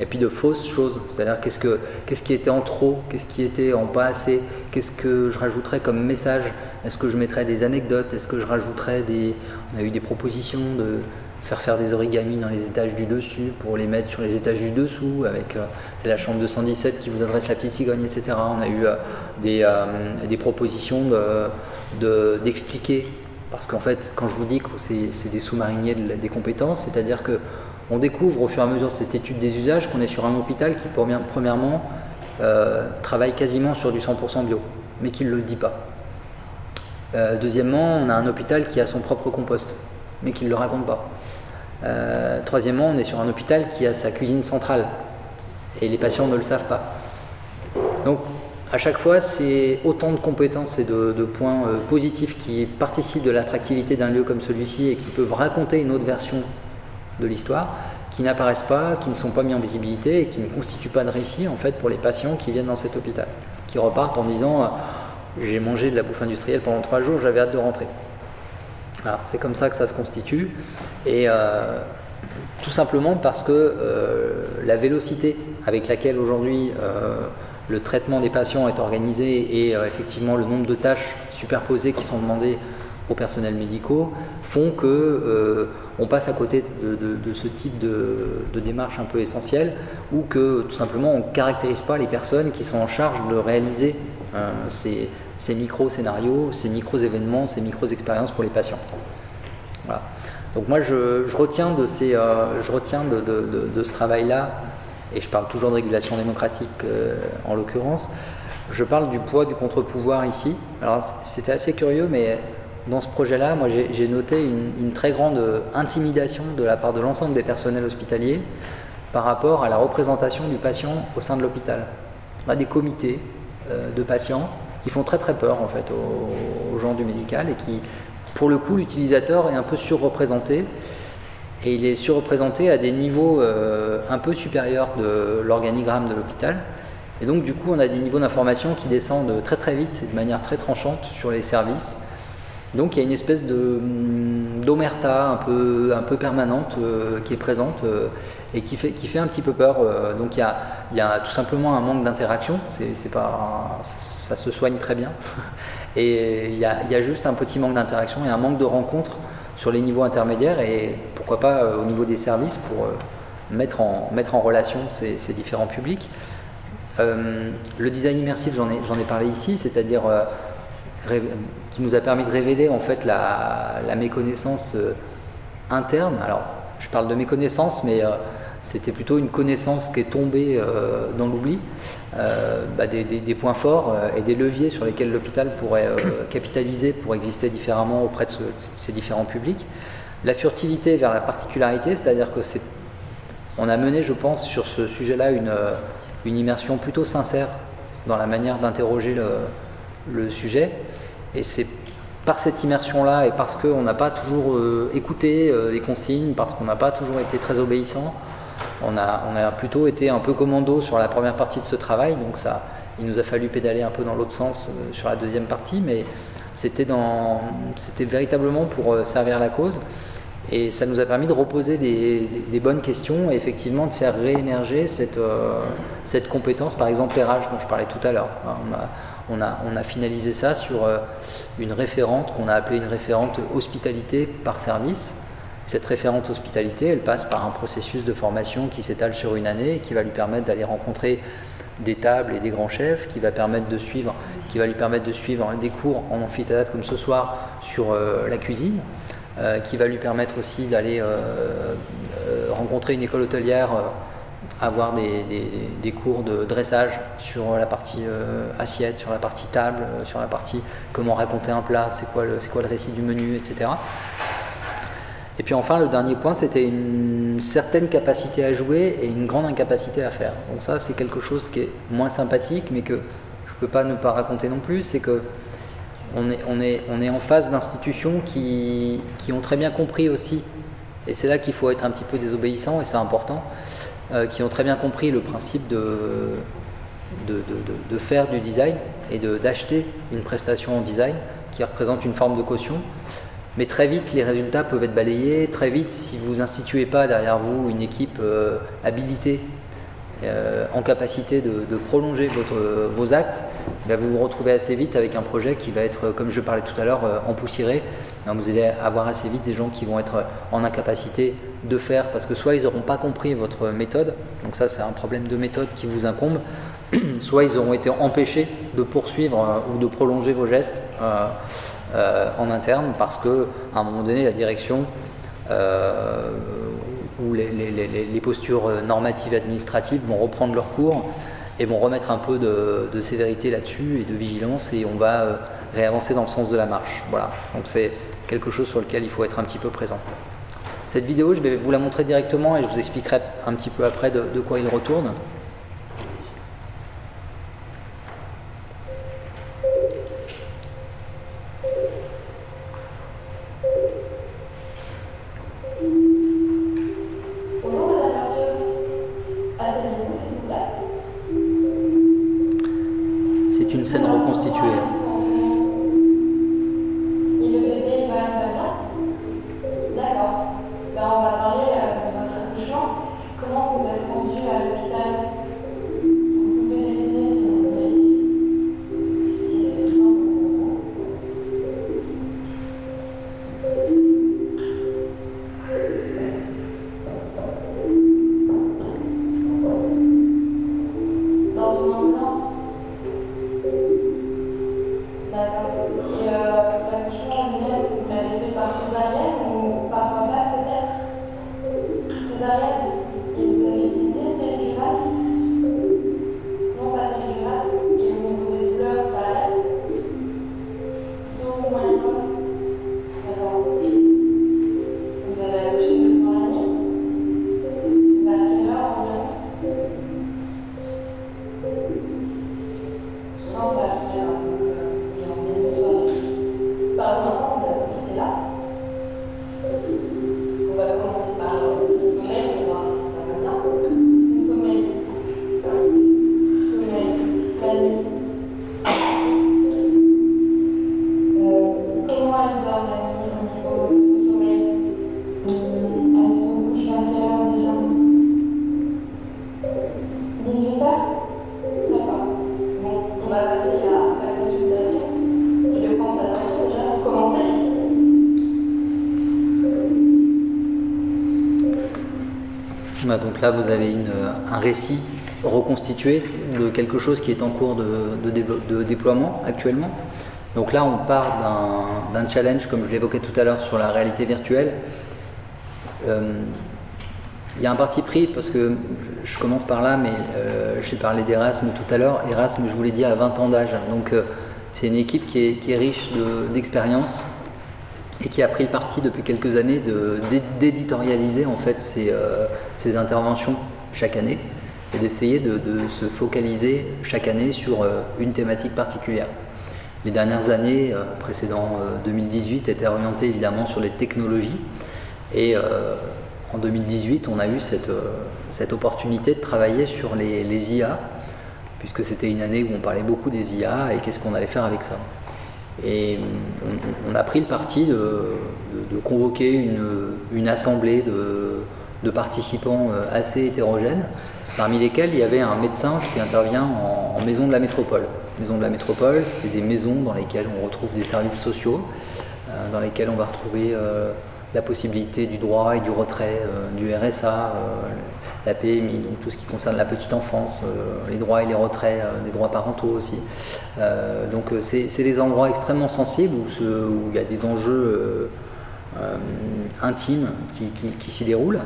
et puis de fausses choses. C'est-à-dire qu'est-ce, que, qu'est-ce qui était en trop, qu'est-ce qui était en pas assez, qu'est-ce que je rajouterais comme message, est-ce que je mettrais des anecdotes, est-ce que je rajouterais des... On a eu des propositions de faire faire des origamis dans les étages du dessus pour les mettre sur les étages du dessous avec euh, c'est la chambre 217 qui vous adresse la petite cigogne etc on a eu euh, des, euh, des, propositions de, d'expliquer parce qu'en fait quand je vous dis que c'est, des sous-mariniers des compétences c'est à dire que on découvre au fur et à mesure de cette étude des usages qu'on est sur un hôpital qui, premièrement, euh, travaille quasiment sur du 100% bio, mais qui ne le dit pas. Euh, deuxièmement, on a un hôpital qui a son propre compost, mais qui ne le raconte pas. Euh, troisièmement, on est sur un hôpital qui a sa cuisine centrale, et les patients ne le savent pas. Donc, à chaque fois, c'est autant de compétences et de, points positifs qui participent de l'attractivité d'un lieu comme celui-ci et qui peuvent raconter une autre version de l'histoire qui n'apparaissent pas, qui ne sont pas mis en visibilité et qui ne constituent pas de récit en fait pour les patients qui viennent dans cet hôpital, qui repartent en disant euh, j'ai mangé de la bouffe industrielle pendant trois jours, j'avais hâte de rentrer. c'est comme ça que ça se constitue et euh, tout simplement parce que euh, la vélocité avec laquelle aujourd'hui le traitement des patients est organisé et effectivement le nombre de tâches superposées qui sont demandées aux personnels médicaux font que euh, on passe à côté de, ce type de, démarche un peu essentielle ou que tout simplement on ne caractérise pas les personnes qui sont en charge de réaliser euh, ces, micro-scénarios, ces micro-événements, ces micro-expériences pour les patients. Donc moi je, retiens, de, ces, euh, je retiens de, ce travail-là, et je parle toujours de régulation démocratique en l'occurrence, je parle du poids du contre-pouvoir ici. Alors c'était assez curieux, mais dans ce projet-là, moi j'ai noté une, très grande intimidation de la part de l'ensemble des personnels hospitaliers par rapport à la représentation du patient au sein de l'hôpital. On a des comités euh, de patients qui font très très peur en fait aux, gens du médical et qui, pour le coup, l'utilisateur est un peu surreprésenté et il est surreprésenté à des niveaux euh, un peu supérieurs de l'organigramme de l'hôpital. Et donc du coup, on a des niveaux d'information qui descendent très très vite et de manière très tranchante sur les services donc il y a une espèce mm, d'omerta un peu, un peu permanente euh, qui est présente euh, et qui fait, qui fait un petit peu peur. Donc il y, a, il y, a, tout simplement un manque d'interaction, c'est, ça se soigne très bien. Et il y, a, il y a juste un petit manque d'interaction et un manque de rencontre sur les niveaux intermédiaires et pourquoi pas au niveau des services pour mettre, en, mettre en relation ces, différents publics. le design immersif, j'en ai, ai parlé ici, c'est-à-dire qui nous a permis de révéler en fait la, méconnaissance euh, interne. Alors, je parle de méconnaissance, mais euh, c'était plutôt une connaissance qui est tombée euh, dans l'oubli, bah, des, points forts et des leviers sur lesquels l'hôpital pourrait capitaliser pour exister différemment auprès de, ces différents publics. La furtivité vers la particularité, c'est-à-dire que c'est, on a mené, je pense, sur ce sujet-là une, une immersion plutôt sincère dans la manière d'interroger le, sujet. Et c'est par cette immersion-là et parce qu'on n'a pas toujours euh, écouté euh, les consignes, parce qu'on n'a pas toujours été très obéissant, on a, on a plutôt été un peu commando sur la première partie de ce travail. Donc ça, il nous a fallu pédaler un peu dans l'autre sens euh, sur la deuxième partie, mais c'était, dans, c'était véritablement pour servir la cause. Et ça nous a permis de reposer des, bonnes questions et effectivement de faire réémerger cette, cette compétence, par exemple RH dont je parlais tout à l'heure. On a, on a, finalisé ça sur euh, une référente qu'on a appelée une référente hospitalité par service. Cette référente hospitalité, elle passe par un processus de formation qui s'étale sur une année et qui va lui permettre d'aller rencontrer des tables et des grands chefs, qui va permettre de suivre, qui va lui permettre de suivre des cours en amphithéâtre comme ce soir sur euh, la cuisine, euh, qui va lui permettre aussi d'aller rencontrer une école hôtelière avoir des, cours de dressage sur la partie euh, assiette, sur la partie table, euh, sur la partie comment raconter un plat, c'est quoi, le, quoi le récit du menu, etc. Et puis enfin, le dernier point, c'était une certaine capacité à jouer et une grande incapacité à faire. Donc ça, c'est quelque chose qui est moins sympathique, mais que je ne peux pas ne pas raconter non plus, c'est que on est, en face d'institutions qui, ont très bien compris aussi et c'est là qu'il faut être un petit peu désobéissant, et c'est important, qui ont très bien compris le principe de, faire du design et d'acheter une prestation en design qui représente une forme de caution. Mais très vite, les résultats peuvent être balayés. Très vite, si vous n'instituez pas derrière vous une équipe habilitée euh, en capacité de, prolonger vos actes, ben, vous vous retrouvez assez vite avec un projet qui va être, comme je parlais tout à l'heure, euh, empoussiéré. Ben, vous allez avoir assez vite des gens qui vont être en incapacité de faire parce que soit ils n'auront pas compris votre méthode, donc ça c'est un problème de méthode qui vous incombe, soit ils auront été empêchés de poursuivre euh, ou de prolonger vos gestes en interne parce que à un moment donné la direction où les, postures euh, normatives administratives vont reprendre leur cours et vont remettre un peu de, sévérité là-dessus et de vigilance et on va euh, réavancer dans le sens de la marche. Voilà, donc c'est quelque chose sur lequel il faut être un petit peu présent. Cette vidéo, je vais vous la montrer directement et je vous expliquerai un petit peu après de quoi il retourne. De quelque chose qui est en cours de, déploiement actuellement. Donc là, on part d'un challenge, comme je l'évoquais tout à l'heure, sur la réalité virtuelle. Euh, il y a un parti pris, parce que je commence par là, mais euh, j'ai parlé d'Erasme tout à l'heure. Erasme, je vous l'ai dit, à 20 ans d'âge. Donc euh, c'est une équipe qui est, riche d'expérience et qui a pris le parti depuis quelques années d'éditorialiser en fait ses, ses interventions chaque année d'essayer de, se focaliser chaque année sur euh, une thématique particulière. Les dernières années euh, précédant 2018 euh, étaient orientées évidemment sur les technologies et en 2018 on a eu cette, opportunité de travailler sur les, IA puisque c'était une année où on parlait beaucoup des IA et qu'est-ce qu'on allait faire avec ça. Et on, a pris le parti de, convoquer une, assemblée de, participants assez hétérogènes, parmi lesquels il y avait un médecin qui intervient en, maison de la métropole. Maison de la métropole, c'est des maisons dans lesquelles on retrouve des services sociaux, euh, dans lesquels on va retrouver euh, la possibilité du droit et du retrait du RSA, la PMI, donc tout ce qui concerne la petite enfance, les droits et les retraits des droits parentaux aussi. donc c'est des endroits extrêmement sensibles où, il y a des enjeux intimes qui s'y déroulent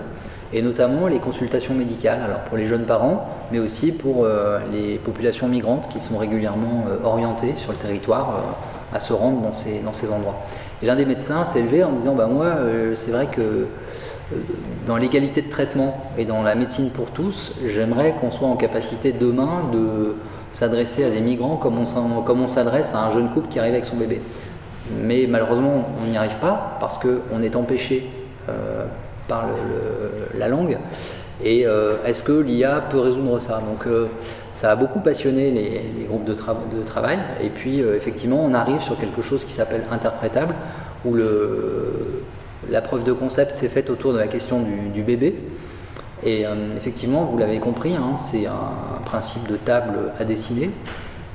et notamment les consultations médicales, alors pour les jeunes parents, mais aussi pour euh, les populations migrantes qui sont régulièrement euh, orientées sur le territoire euh, à se rendre dans ces, dans ces endroits. Et l'un des médecins s'est levé en disant bah, Moi, c'est vrai que dans l'égalité de traitement et dans la médecine pour tous, j'aimerais qu'on soit en capacité demain de s'adresser à des migrants comme on, s'adresse à un jeune couple qui arrive avec son bébé. Mais malheureusement, on n'y arrive pas parce qu'on est empêché par la langue. Et est-ce que l'IA peut résoudre ça? Donc ça a beaucoup passionné les, groupes de, travail. Et puis effectivement, on arrive sur quelque chose qui s'appelle interprétable, où le, la preuve de concept s'est faite autour de la question du, bébé. Et euh, effectivement, vous l'avez compris, hein, c'est un, principe de table à dessiner.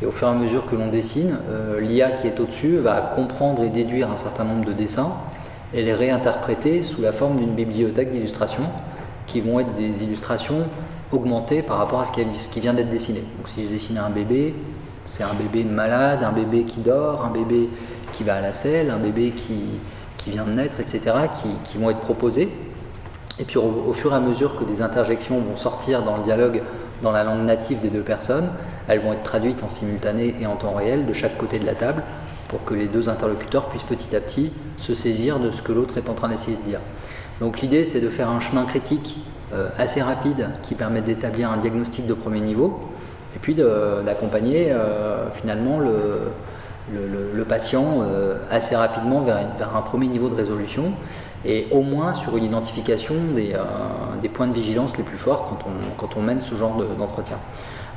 Et au fur et à mesure que l'on dessine, euh, l'IA qui est au-dessus va comprendre et déduire un certain nombre de dessins et les réinterpréter sous la forme d'une bibliothèque d'illustrations qui vont être des illustrations augmentées par rapport à ce qui, vient d'être dessiné. Donc si je dessine un bébé, c'est un bébé malade, un bébé qui dort, un bébé qui va à la selle, un bébé qui, vient de naître, etc., qui, vont être proposés. Et puis au, fur et à mesure que des interjections vont sortir dans le dialogue dans la langue native des deux personnes, elles vont être traduites en simultané et en temps réel de chaque côté de la table pour que les deux interlocuteurs puissent petit à petit se saisir de ce que l'autre est en train d'essayer de dire. Donc l'idée c'est de faire un chemin critique euh, assez rapide qui permet d'établir un diagnostic de premier niveau et puis d'accompagner euh, finalement le, patient euh, assez rapidement vers, un premier niveau de résolution et au moins sur une identification des, points de vigilance les plus forts quand on mène ce genre d'entretien.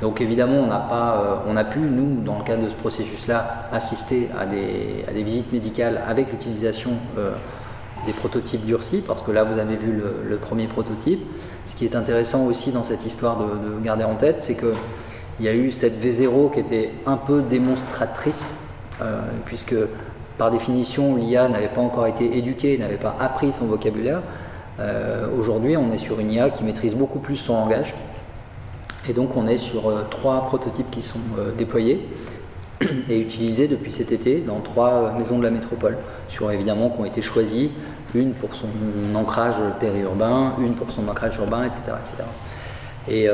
Donc évidemment, on n'a pas, euh, a pu, nous, dans le cadre de ce processus-là, assister à des, visites médicales avec l'utilisation des prototypes durcis, parce que là, vous avez vu le, premier prototype. Ce qui est intéressant aussi dans cette histoire de, de garder en tête, c'est qu'il y a eu cette V0 qui était un peu démonstratrice euh, puisque par définition l'IA n'avait pas encore été éduquée, n'avait pas appris son vocabulaire. Euh, aujourd'hui, on est sur une IA qui maîtrise beaucoup plus son langage. Et donc, on est sur euh, trois prototypes qui sont déployés et utilisés depuis cet été dans trois maisons de la métropole, sur évidemment qui ont été choisies, une pour son ancrage périurbain, une pour son ancrage urbain, etc. etc. Et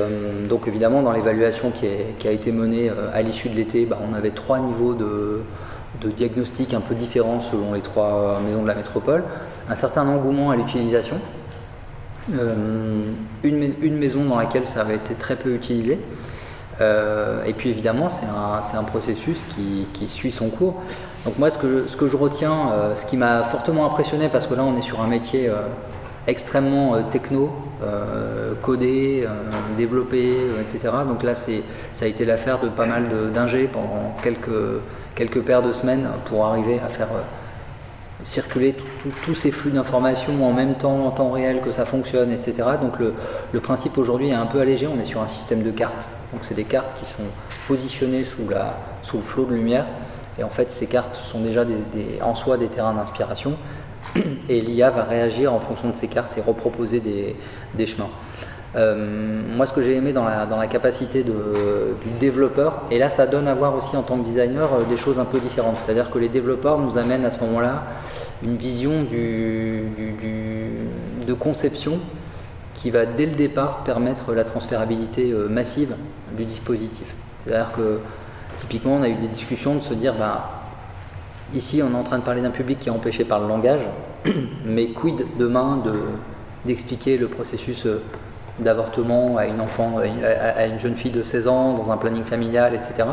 donc évidemment, dans l'évaluation qui, a été menée à l'issue de l'été, bah, on avait trois niveaux de, diagnostics un peu différents selon les trois maisons de la métropole, un certain engouement à l'utilisation, euh, une, maison dans laquelle ça avait été très peu utilisé, euh, et puis évidemment c'est un, processus qui, suit son cours. Donc moi ce que, ce que je retiens, euh, ce qui m'a fortement impressionné, parce que là on est sur un métier extrêmement techno, codé, développé, etc. Donc là ça a été l'affaire de pas mal d'ingés pendant quelques quelques paires de semaines pour arriver à faire circuler tous ces flux d'informations en même temps, en temps réel, que ça fonctionne, etc. Donc le, principe aujourd'hui est un peu allégé, on est sur un système de cartes. Donc c'est des cartes qui sont positionnées sous, la, sous le flot de lumière. Et en fait, ces cartes sont déjà en soi des terrains d'inspiration. Et l'IA va réagir en fonction de ces cartes et reproposer des, des chemins. Euh, moi, ce que j'ai aimé dans la, capacité du développeur, et là, ça donne à voir aussi en tant que designer euh, des choses un peu différentes. C'est-à-dire que les développeurs nous amènent à ce moment-là une vision de conception qui va dès le départ permettre la transférabilité euh, massive du dispositif. C'est-à-dire que typiquement, on a eu des discussions de se dire, bah, ici, on est en train de parler d'un public qui est empêché par le langage, mais quid demain d'expliquer le processus d'avortement à une enfant, à une jeune fille de 16 ans dans un planning familial, etc.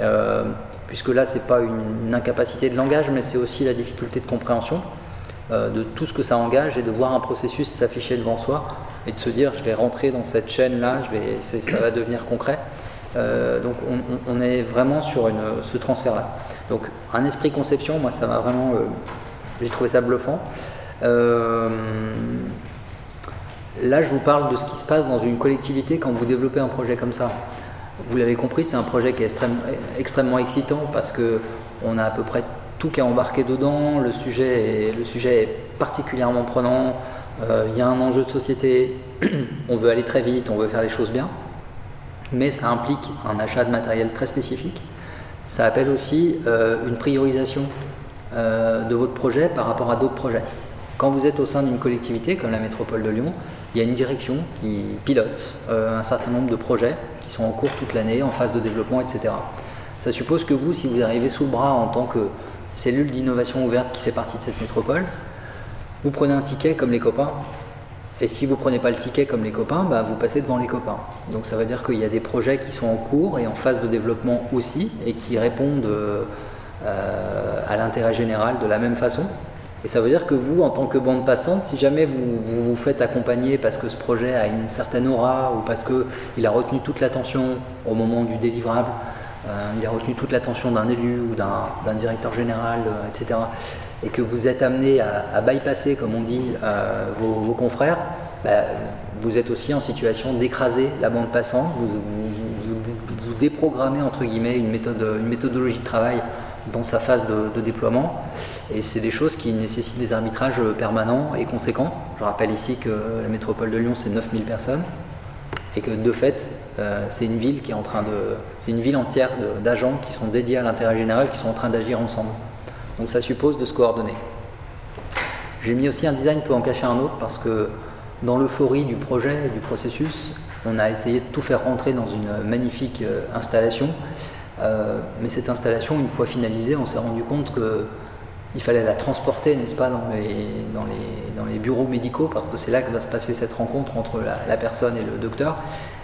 Euh, puisque là, c'est pas une, incapacité de langage, mais c'est aussi la difficulté de compréhension euh, de tout ce que ça engage et de voir un processus s'afficher devant soi et de se dire, je vais rentrer dans cette chaîne-là, je vais, ça va devenir concret. Euh, donc, on, est vraiment sur une, ce transfert-là. Donc, un esprit conception, moi, ça m'a vraiment, j'ai trouvé ça bluffant. Là, je vous parle de ce qui se passe dans une collectivité quand vous développez un projet comme ça. Vous l'avez compris, c'est un projet qui est extrêmement excitant parce que on a à peu près tout qui est embarqué dedans. Le sujet est, particulièrement prenant. Euh, il y a un enjeu de société. on veut aller très vite, on veut faire les choses bien. Mais ça implique un achat de matériel très spécifique. Ça appelle aussi euh, une priorisation euh, de votre projet par rapport à d'autres projets. Quand vous êtes au sein d'une collectivité comme la métropole de Lyon, il y a une direction qui pilote euh, un certain nombre de projets qui sont en cours toute l'année, en phase de développement, etc. Ça suppose que vous, si vous arrivez sous le bras en tant que cellule d'innovation ouverte qui fait partie de cette métropole, vous prenez un ticket comme les copains. Et si vous ne prenez pas le ticket comme les copains, bah, vous passez devant les copains. Donc ça veut dire qu'il y a des projets qui sont en cours et en phase de développement aussi, et qui répondent euh, à l'intérêt général de la même façon. Et ça veut dire que vous, en tant que bande passante, si jamais vous vous, faites accompagner parce que ce projet a une certaine aura ou parce qu'il a retenu toute l'attention au moment du délivrable, euh, il a retenu toute l'attention d'un élu ou d'un directeur général, euh, etc., et que vous êtes amené à, bypasser, comme on dit, euh, vos, confrères, bah, vous êtes aussi en situation d'écraser la bande passante, vous, vous, déprogrammez entre guillemets une, méthode, une méthodologie de travail dans sa phase de, déploiement. Et c'est des choses qui nécessitent des arbitrages permanents et conséquents. Je rappelle ici que la métropole de Lyon, c'est 9000 personnes. Et que de fait, euh, c'est une ville qui est en train de. C'est une ville entière d'agents qui sont dédiés à l'intérêt général, qui sont en train d'agir ensemble. Donc ça suppose de se coordonner. J'ai mis aussi un design pour en cacher un autre parce que dans l'euphorie du projet et du processus, on a essayé de tout faire rentrer dans une magnifique euh, installation euh, mais cette installation, une fois finalisée, on s'est rendu compte qu'il fallait la transporter, n'est-ce pas, dans les, bureaux médicaux, parce que c'est là que va se passer cette rencontre entre la, personne et le docteur.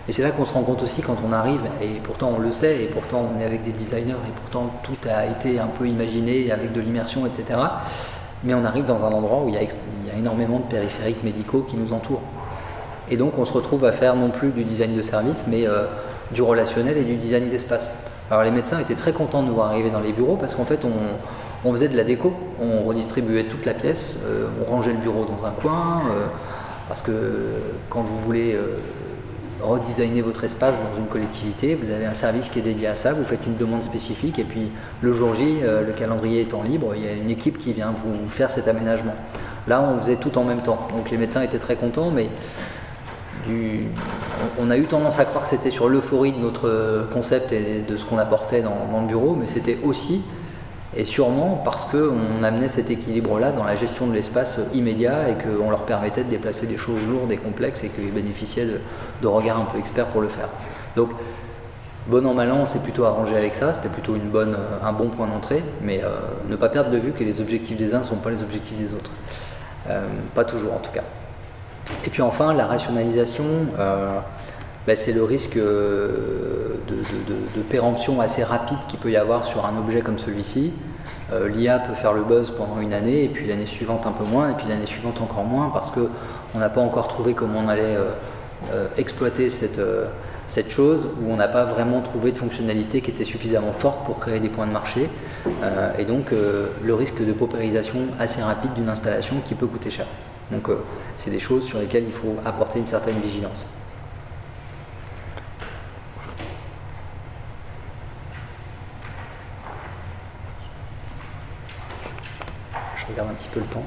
Et c'est là qu'on se rend compte aussi quand on arrive, et pourtant on le sait, et pourtant on est avec des designers, et pourtant tout a été un peu imaginé avec de l'immersion, etc. Mais on arrive dans un endroit où il y, a, il y a énormément de périphériques médicaux qui nous entourent. Et donc on se retrouve à faire non plus du design de service, mais euh, du relationnel et du design d'espace. Alors les médecins étaient très contents de nous voir arriver dans les bureaux parce qu'en fait on, faisait de la déco, on redistribuait toute la pièce, euh, on rangeait le bureau dans un coin, euh, parce que quand vous voulez euh, redesigner votre espace dans une collectivité, vous avez un service qui est dédié à ça, vous faites une demande spécifique et puis le jour J, le calendrier étant libre, il y a une équipe qui vient vous faire cet aménagement. Là on faisait tout en même temps, donc les médecins étaient très contents, mais on a eu tendance à croire que c'était sur l'euphorie de notre concept et de ce qu'on apportait dans, le bureau, mais c'était aussi et sûrement parce qu'on amenait cet équilibre-là dans la gestion de l'espace immédiat et qu'on leur permettait de déplacer des choses lourdes et complexes et qu'ils bénéficiaient de, regards un peu experts pour le faire. Donc, bon an, mal an, on s'est plutôt arrangé avec ça, c'était plutôt un bon point d'entrée, mais euh, ne pas perdre de vue que les objectifs des uns ne sont pas les objectifs des autres. Euh, pas toujours en tout cas. Et puis enfin, la rationalisation, euh, ben, c'est le risque euh, de, péremption assez rapide qu'il peut y avoir sur un objet comme celui-ci. Euh, L'IA peut faire le buzz pendant une année, et puis l'année suivante un peu moins, et puis l'année suivante encore moins, parce qu'on n'a pas encore trouvé comment on allait exploiter cette, cette chose, où on n'a pas vraiment trouvé de fonctionnalité qui était suffisamment forte pour créer des points de marché, et donc le risque de paupérisation assez rapide d'une installation qui peut coûter cher. Donc euh, c'est des choses sur lesquelles il faut apporter une certaine vigilance. Je regarde un petit peu le temps.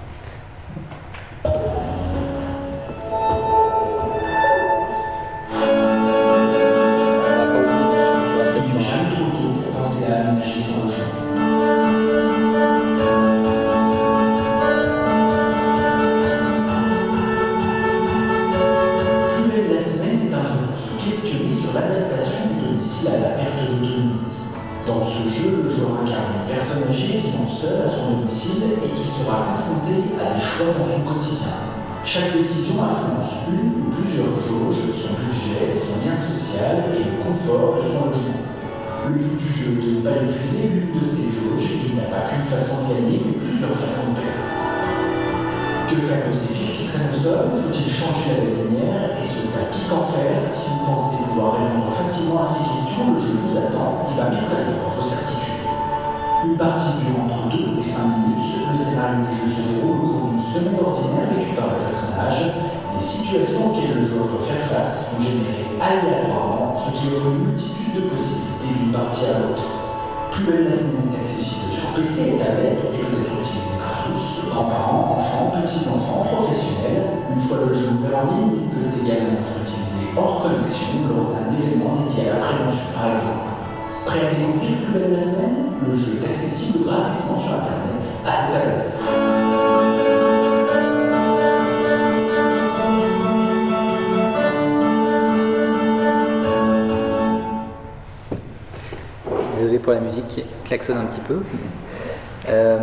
Euh,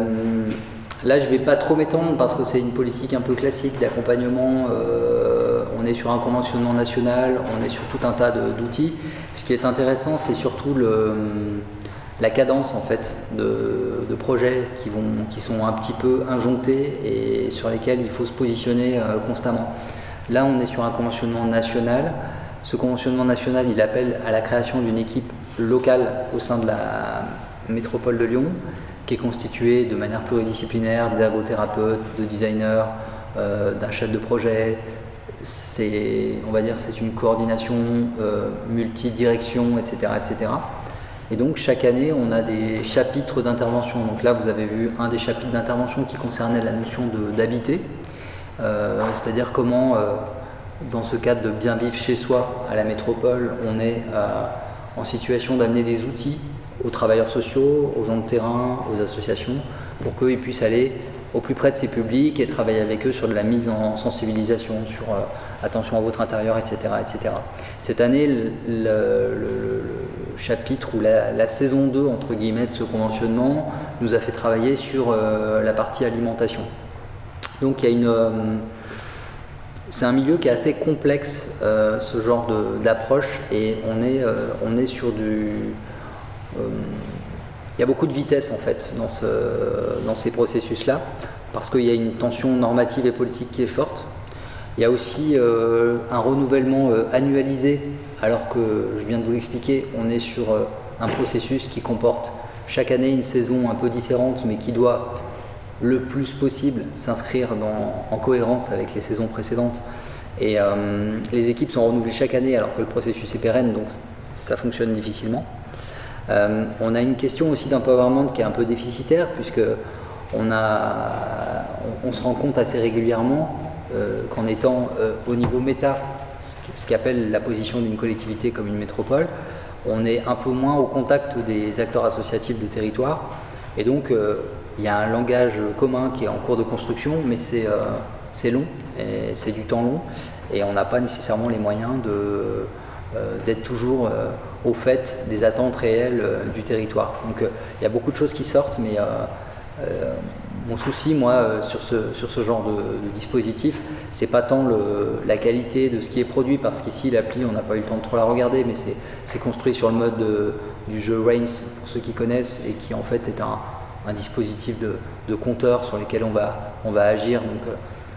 là, je ne vais pas trop m'étendre parce que c'est une politique un peu classique d'accompagnement. Euh, on est sur un conventionnement national, on est sur tout un tas d'outils. Ce qui est intéressant, c'est surtout la cadence en fait de, projets qui, sont un petit peu injonctés et sur lesquels il faut se positionner constamment. Là, on est sur un conventionnement national. Ce conventionnement national, il appelle à la création d'une équipe locale au sein de la métropole de Lyon, qui est constituée de manière pluridisciplinaire d'ergothérapeutes, de designers, euh, d'un chef de projet. C'est, on va dire, c'est une coordination euh, multidirection, etc., etc. Et donc chaque année, on a des chapitres d'intervention. Donc là, vous avez vu un des chapitres d'intervention qui concernait la notion d'habiter, euh, c'est-à-dire comment, dans ce cadre de bien vivre chez soi à la métropole, on est en situation d'amener des outils aux travailleurs sociaux, aux gens de terrain, aux associations, pour qu'ils puissent aller au plus près de ces publics et travailler avec eux sur de la mise en sensibilisation, sur euh, attention à votre intérieur, etc. etc. Cette année, le, chapitre ou la, saison 2 entre guillemets de ce conventionnement nous a fait travailler sur euh, la partie alimentation. Donc il y a une... Euh, c'est un milieu qui est assez complexe, ce genre d'approche, et on est, on est sur du il y a beaucoup de vitesse en fait dans, ce, dans ces processus-là, parce qu'il y a une tension normative et politique qui est forte. Il y a aussi euh, un renouvellement euh, annualisé, alors que je viens de vous l'expliquer, on est sur un processus qui comporte chaque année une saison un peu différente, mais qui doit le plus possible s'inscrire en cohérence avec les saisons précédentes. Et les équipes sont renouvelées chaque année alors que le processus est pérenne, donc ça fonctionne difficilement. Euh, on a une question aussi d'empowerment qui est un peu déficitaire, puisque on, se rend compte assez régulièrement euh, qu'en étant euh, au niveau méta, ce qu'appelle la position d'une collectivité comme une métropole, on est un peu moins au contact des acteurs associatifs de territoire. Et donc, il y a un langage commun qui est en cours de construction, mais c'est long, c'est du temps long, et on n'a pas nécessairement les moyens d'être toujours au fait des attentes réelles euh, du territoire. Donc euh, il y a beaucoup de choses qui sortent, mais euh, mon souci, moi, sur, ce, sur ce genre de, dispositif, c'est pas tant la qualité de ce qui est produit, parce qu'ici, l'appli, on n'a pas eu le temps de trop la regarder, mais c'est construit sur le mode du jeu Reigns, pour ceux qui connaissent, et qui en fait est un, un dispositif de, compteur sur lesquels on va, on va agir.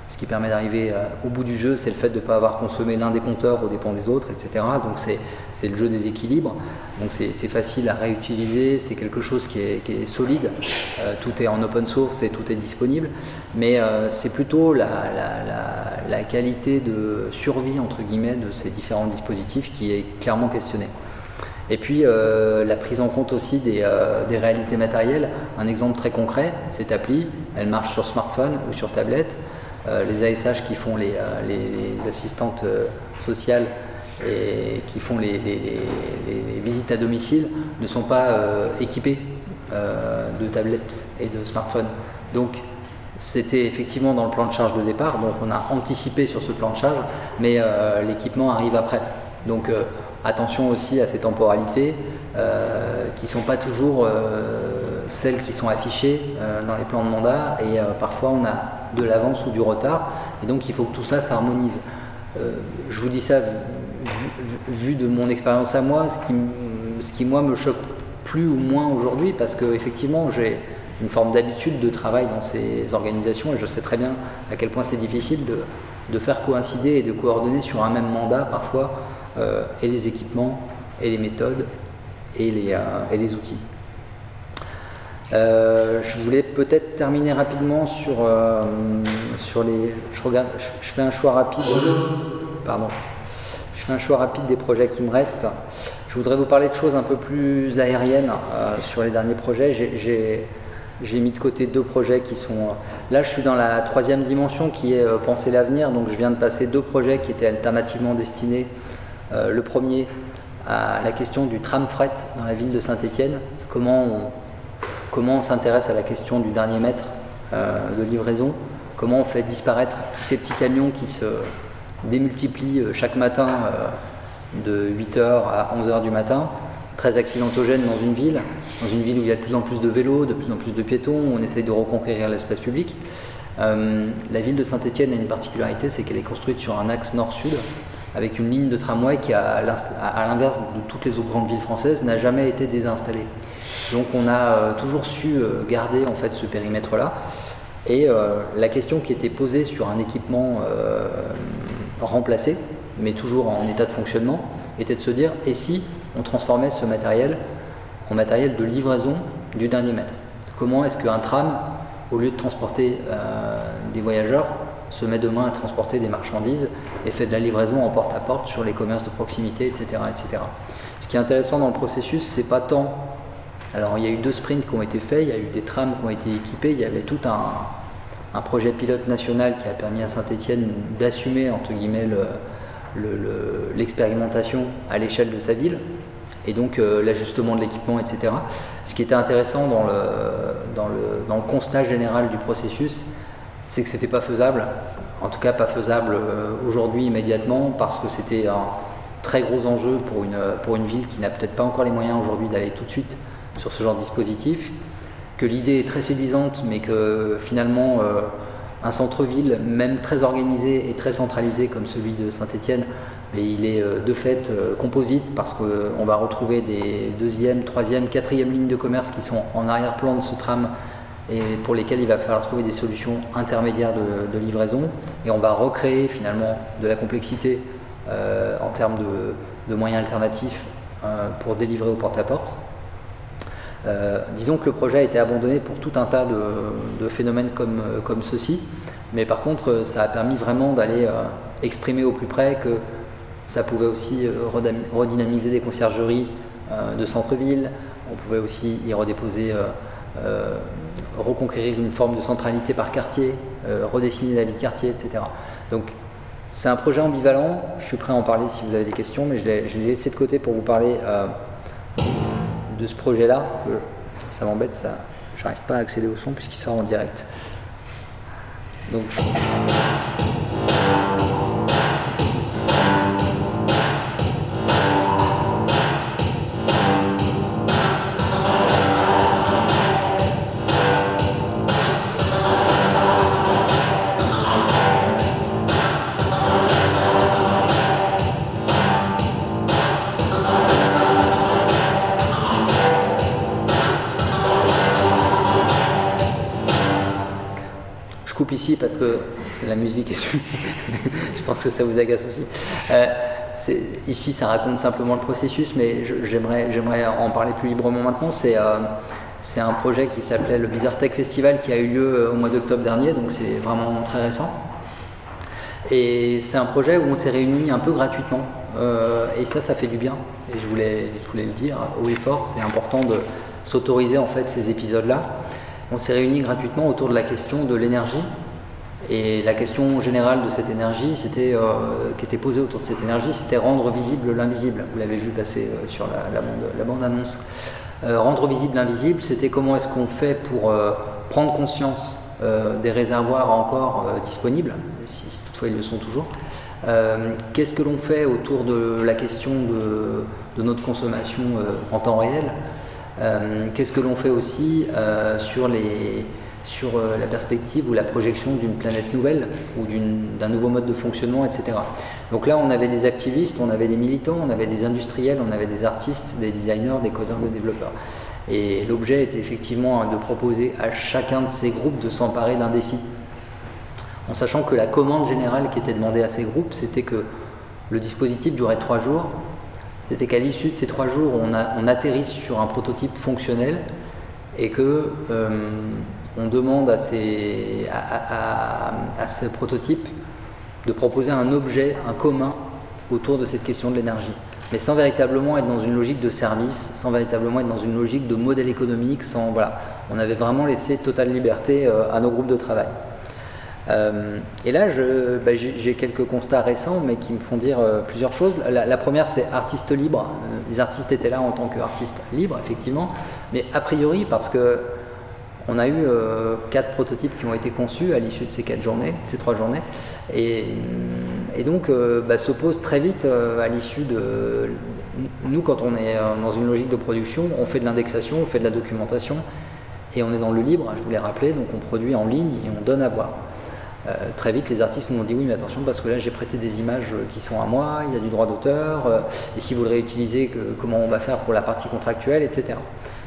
Ce qui permet d'arriver au bout du jeu, c'est le fait de ne pas avoir consommé l'un des compteurs au dépens des autres, etc. Donc c'est le jeu des équilibres. Donc c'est facile à réutiliser, c'est quelque chose qui est, solide. Euh, tout est en open source et tout est disponible. Mais euh, c'est plutôt la, qualité de survie entre guillemets de ces différents dispositifs qui est clairement questionnée. Et puis euh, la prise en compte aussi des, réalités matérielles. Un exemple très concret, cette appli, elle marche sur smartphone ou sur tablette. Les ASH qui font les assistantes sociales et qui font les, visites à domicile ne sont pas euh, équipés euh, de tablettes et de smartphones. Donc c'était effectivement dans le plan de charge de départ, donc on a anticipé sur ce plan de charge, mais euh, l'équipement arrive après. Donc attention aussi à ces temporalités qui ne sont pas toujours celles qui sont affichées dans les plans de mandat. Et parfois on a de l'avance ou du retard. Et donc il faut que tout ça s'harmonise. je vous dis ça vu, de mon expérience à moi, ce qui, ce qui moi me choque plus ou moins aujourd'hui, parce qu'effectivement j'ai une forme d'habitude de travail dans ces organisations. Et je sais très bien à quel point c'est difficile de, de, faire coïncider et de coordonner sur un même mandat parfois euh, et les équipements et les méthodes et les, euh, et les outils. Euh, je voulais peut-être terminer rapidement sur, sur les. Je, regarde, je fais un choix rapide. Pardon un choix rapide des projets qui me restent. Je voudrais vous parler de choses un peu plus aériennes euh, sur les derniers projets. J'ai mis de côté deux projets qui sont... Euh, là, je suis dans la troisième dimension qui est euh, penser l'avenir. Donc, je viens de passer deux projets qui étaient alternativement destinés. le premier à la question du tram fret dans la ville de Saint-Étienne. Comment on, s'intéresse à la question du dernier mètre de livraison? Comment on fait disparaître tous ces petits camions qui se démultiplie euh, chaque matin euh, de 8h à 11h du matin, très accidentogène dans une ville, dans une ville où il y a de plus en plus de vélos, de plus en plus de piétons, où on essaye de reconquérir l'espace public. Euh, la ville de Saint-Étienne a une particularité, c'est qu'elle est construite sur un axe nord-sud, avec une ligne de tramway qui, à l'inverse de toutes les autres grandes villes françaises, n'a jamais été désinstallée. Donc on a toujours su garder en fait ce périmètre-là. Et la question qui était posée sur un équipement remplacé, mais toujours en état de fonctionnement, était de se dire et si on transformait ce matériel en matériel de livraison du dernier mètre? Comment est-ce qu'un tram, au lieu de transporter euh, des voyageurs, se met demain à transporter des marchandises et fait de la livraison en porte-à-porte sur les commerces de proximité, etc., etc. Ce qui est intéressant dans le processus, c'est pas tant. Alors, il y a eu deux sprints qui ont été faits, il y a eu des trams qui ont été équipés, il y avait tout un, projet pilote national qui a permis à Saint-Etienne d'assumer, entre guillemets, le, l'expérimentation à l'échelle de sa ville et donc euh, l'ajustement de l'équipement, etc. Ce qui était intéressant dans le, dans le, dans le constat général du processus, c'est que c'était pas faisable, en tout cas pas faisable euh, aujourd'hui immédiatement, parce que c'était un très gros enjeu pour une, pour une ville qui n'a peut-être pas encore les moyens aujourd'hui d'aller tout de suite sur ce genre de dispositif, que l'idée est très séduisante, mais que finalement euh, un centre-ville, même très organisé et très centralisé comme celui de Saint-Étienne, il est euh, de fait euh, composite parce qu'on va retrouver des deuxième, troisième, quatrième lignes de commerce qui sont en arrière-plan de ce tram et pour lesquelles il va falloir trouver des solutions intermédiaires de, livraison. Et on va recréer finalement de la complexité euh, en termes de, moyens alternatifs pour délivrer au porte-à-porte. Euh, disons que le projet a été abandonné pour tout un tas de, phénomènes comme, euh, comme ceci, mais par contre, euh, ça a permis vraiment d'aller exprimer au plus près que ça pouvait aussi redynamiser des conciergeries de centre-ville, on pouvait aussi y redéposer, reconquérir une forme de centralité par quartier, redessiner la vie de quartier, etc. Donc c'est un projet ambivalent, je suis prêt à en parler si vous avez des questions, mais je l'ai laissé de côté pour vous parler de ce projet-là. Ça m'embête, ça. J'arrive pas à accéder au son puisqu'il sort en direct. Donc. Parce que la musique est je pense que ça vous agace aussi. Euh, ici, ça raconte simplement le processus, mais j'aimerais en parler plus librement maintenant. C'est euh, c'est un projet qui s'appelait le Bizarre Tech Festival qui a eu lieu euh, au mois d'octobre dernier, donc c'est vraiment très récent. Et c'est un projet où on s'est réunis un peu gratuitement. et ça, ça fait du bien. Et je voulais, je voulais le dire haut et fort, c'est important de s'autoriser en fait ces épisodes-là on s'est réunis gratuitement autour de la question de l'énergie. Et la question générale de cette énergie, c'était, euh, qui était posée autour de cette énergie, c'était rendre visible l'invisible. Vous l'avez vu passer euh, sur la, bande, annonce. Euh, rendre visible l'invisible, c'était comment est-ce qu'on fait pour prendre conscience des réservoirs encore disponibles, si, toutefois ils le sont toujours. Qu'est-ce que l'on fait autour de la question de notre consommation en temps réel? Qu'est-ce que l'on fait aussi sur, les, sur euh, la perspective ou la projection d'une planète nouvelle ou d'un nouveau mode de fonctionnement, etc. Donc là, on avait des activistes, on avait des militants, on avait des industriels, on avait des artistes, des designers, des codeurs, des développeurs. Et l'objet était effectivement de proposer à chacun de ces groupes de s'emparer d'un défi. En sachant que la commande générale qui était demandée à ces groupes, c'était que le dispositif durait trois jours c'était qu'à l'issue de ces trois jours, on, atterrisse sur un prototype fonctionnel et que euh, on demande à, ces, à, à, ce prototype de proposer un objet, un commun autour de cette question de l'énergie. Mais sans véritablement être dans une logique de service, sans véritablement être dans une logique de modèle économique, sans voilà, on avait vraiment laissé totale liberté euh, à nos groupes de travail. Euh, et là, bah, j'ai quelques constats récents, mais qui me font dire euh, plusieurs choses. La, première, c'est artiste libre. Euh, les artistes étaient là en tant qu'artistes libres, effectivement, mais a priori parce que on a eu quatre prototypes qui ont été conçus à l'issue de ces quatre journées, ces trois journées, et, donc bah, se pose très vite à l'issue de nous quand on est dans une logique de production, on fait de l'indexation, on fait de la documentation, et on est dans le libre. Je vous l'ai rappelé, donc on produit en ligne et on donne à voir. très vite, les artistes nous ont dit oui, mais attention, parce que là, j'ai prêté des images qui sont à moi, il y a du droit d'auteur, et si vous le réutilisez, comment on va faire pour la partie contractuelle, etc.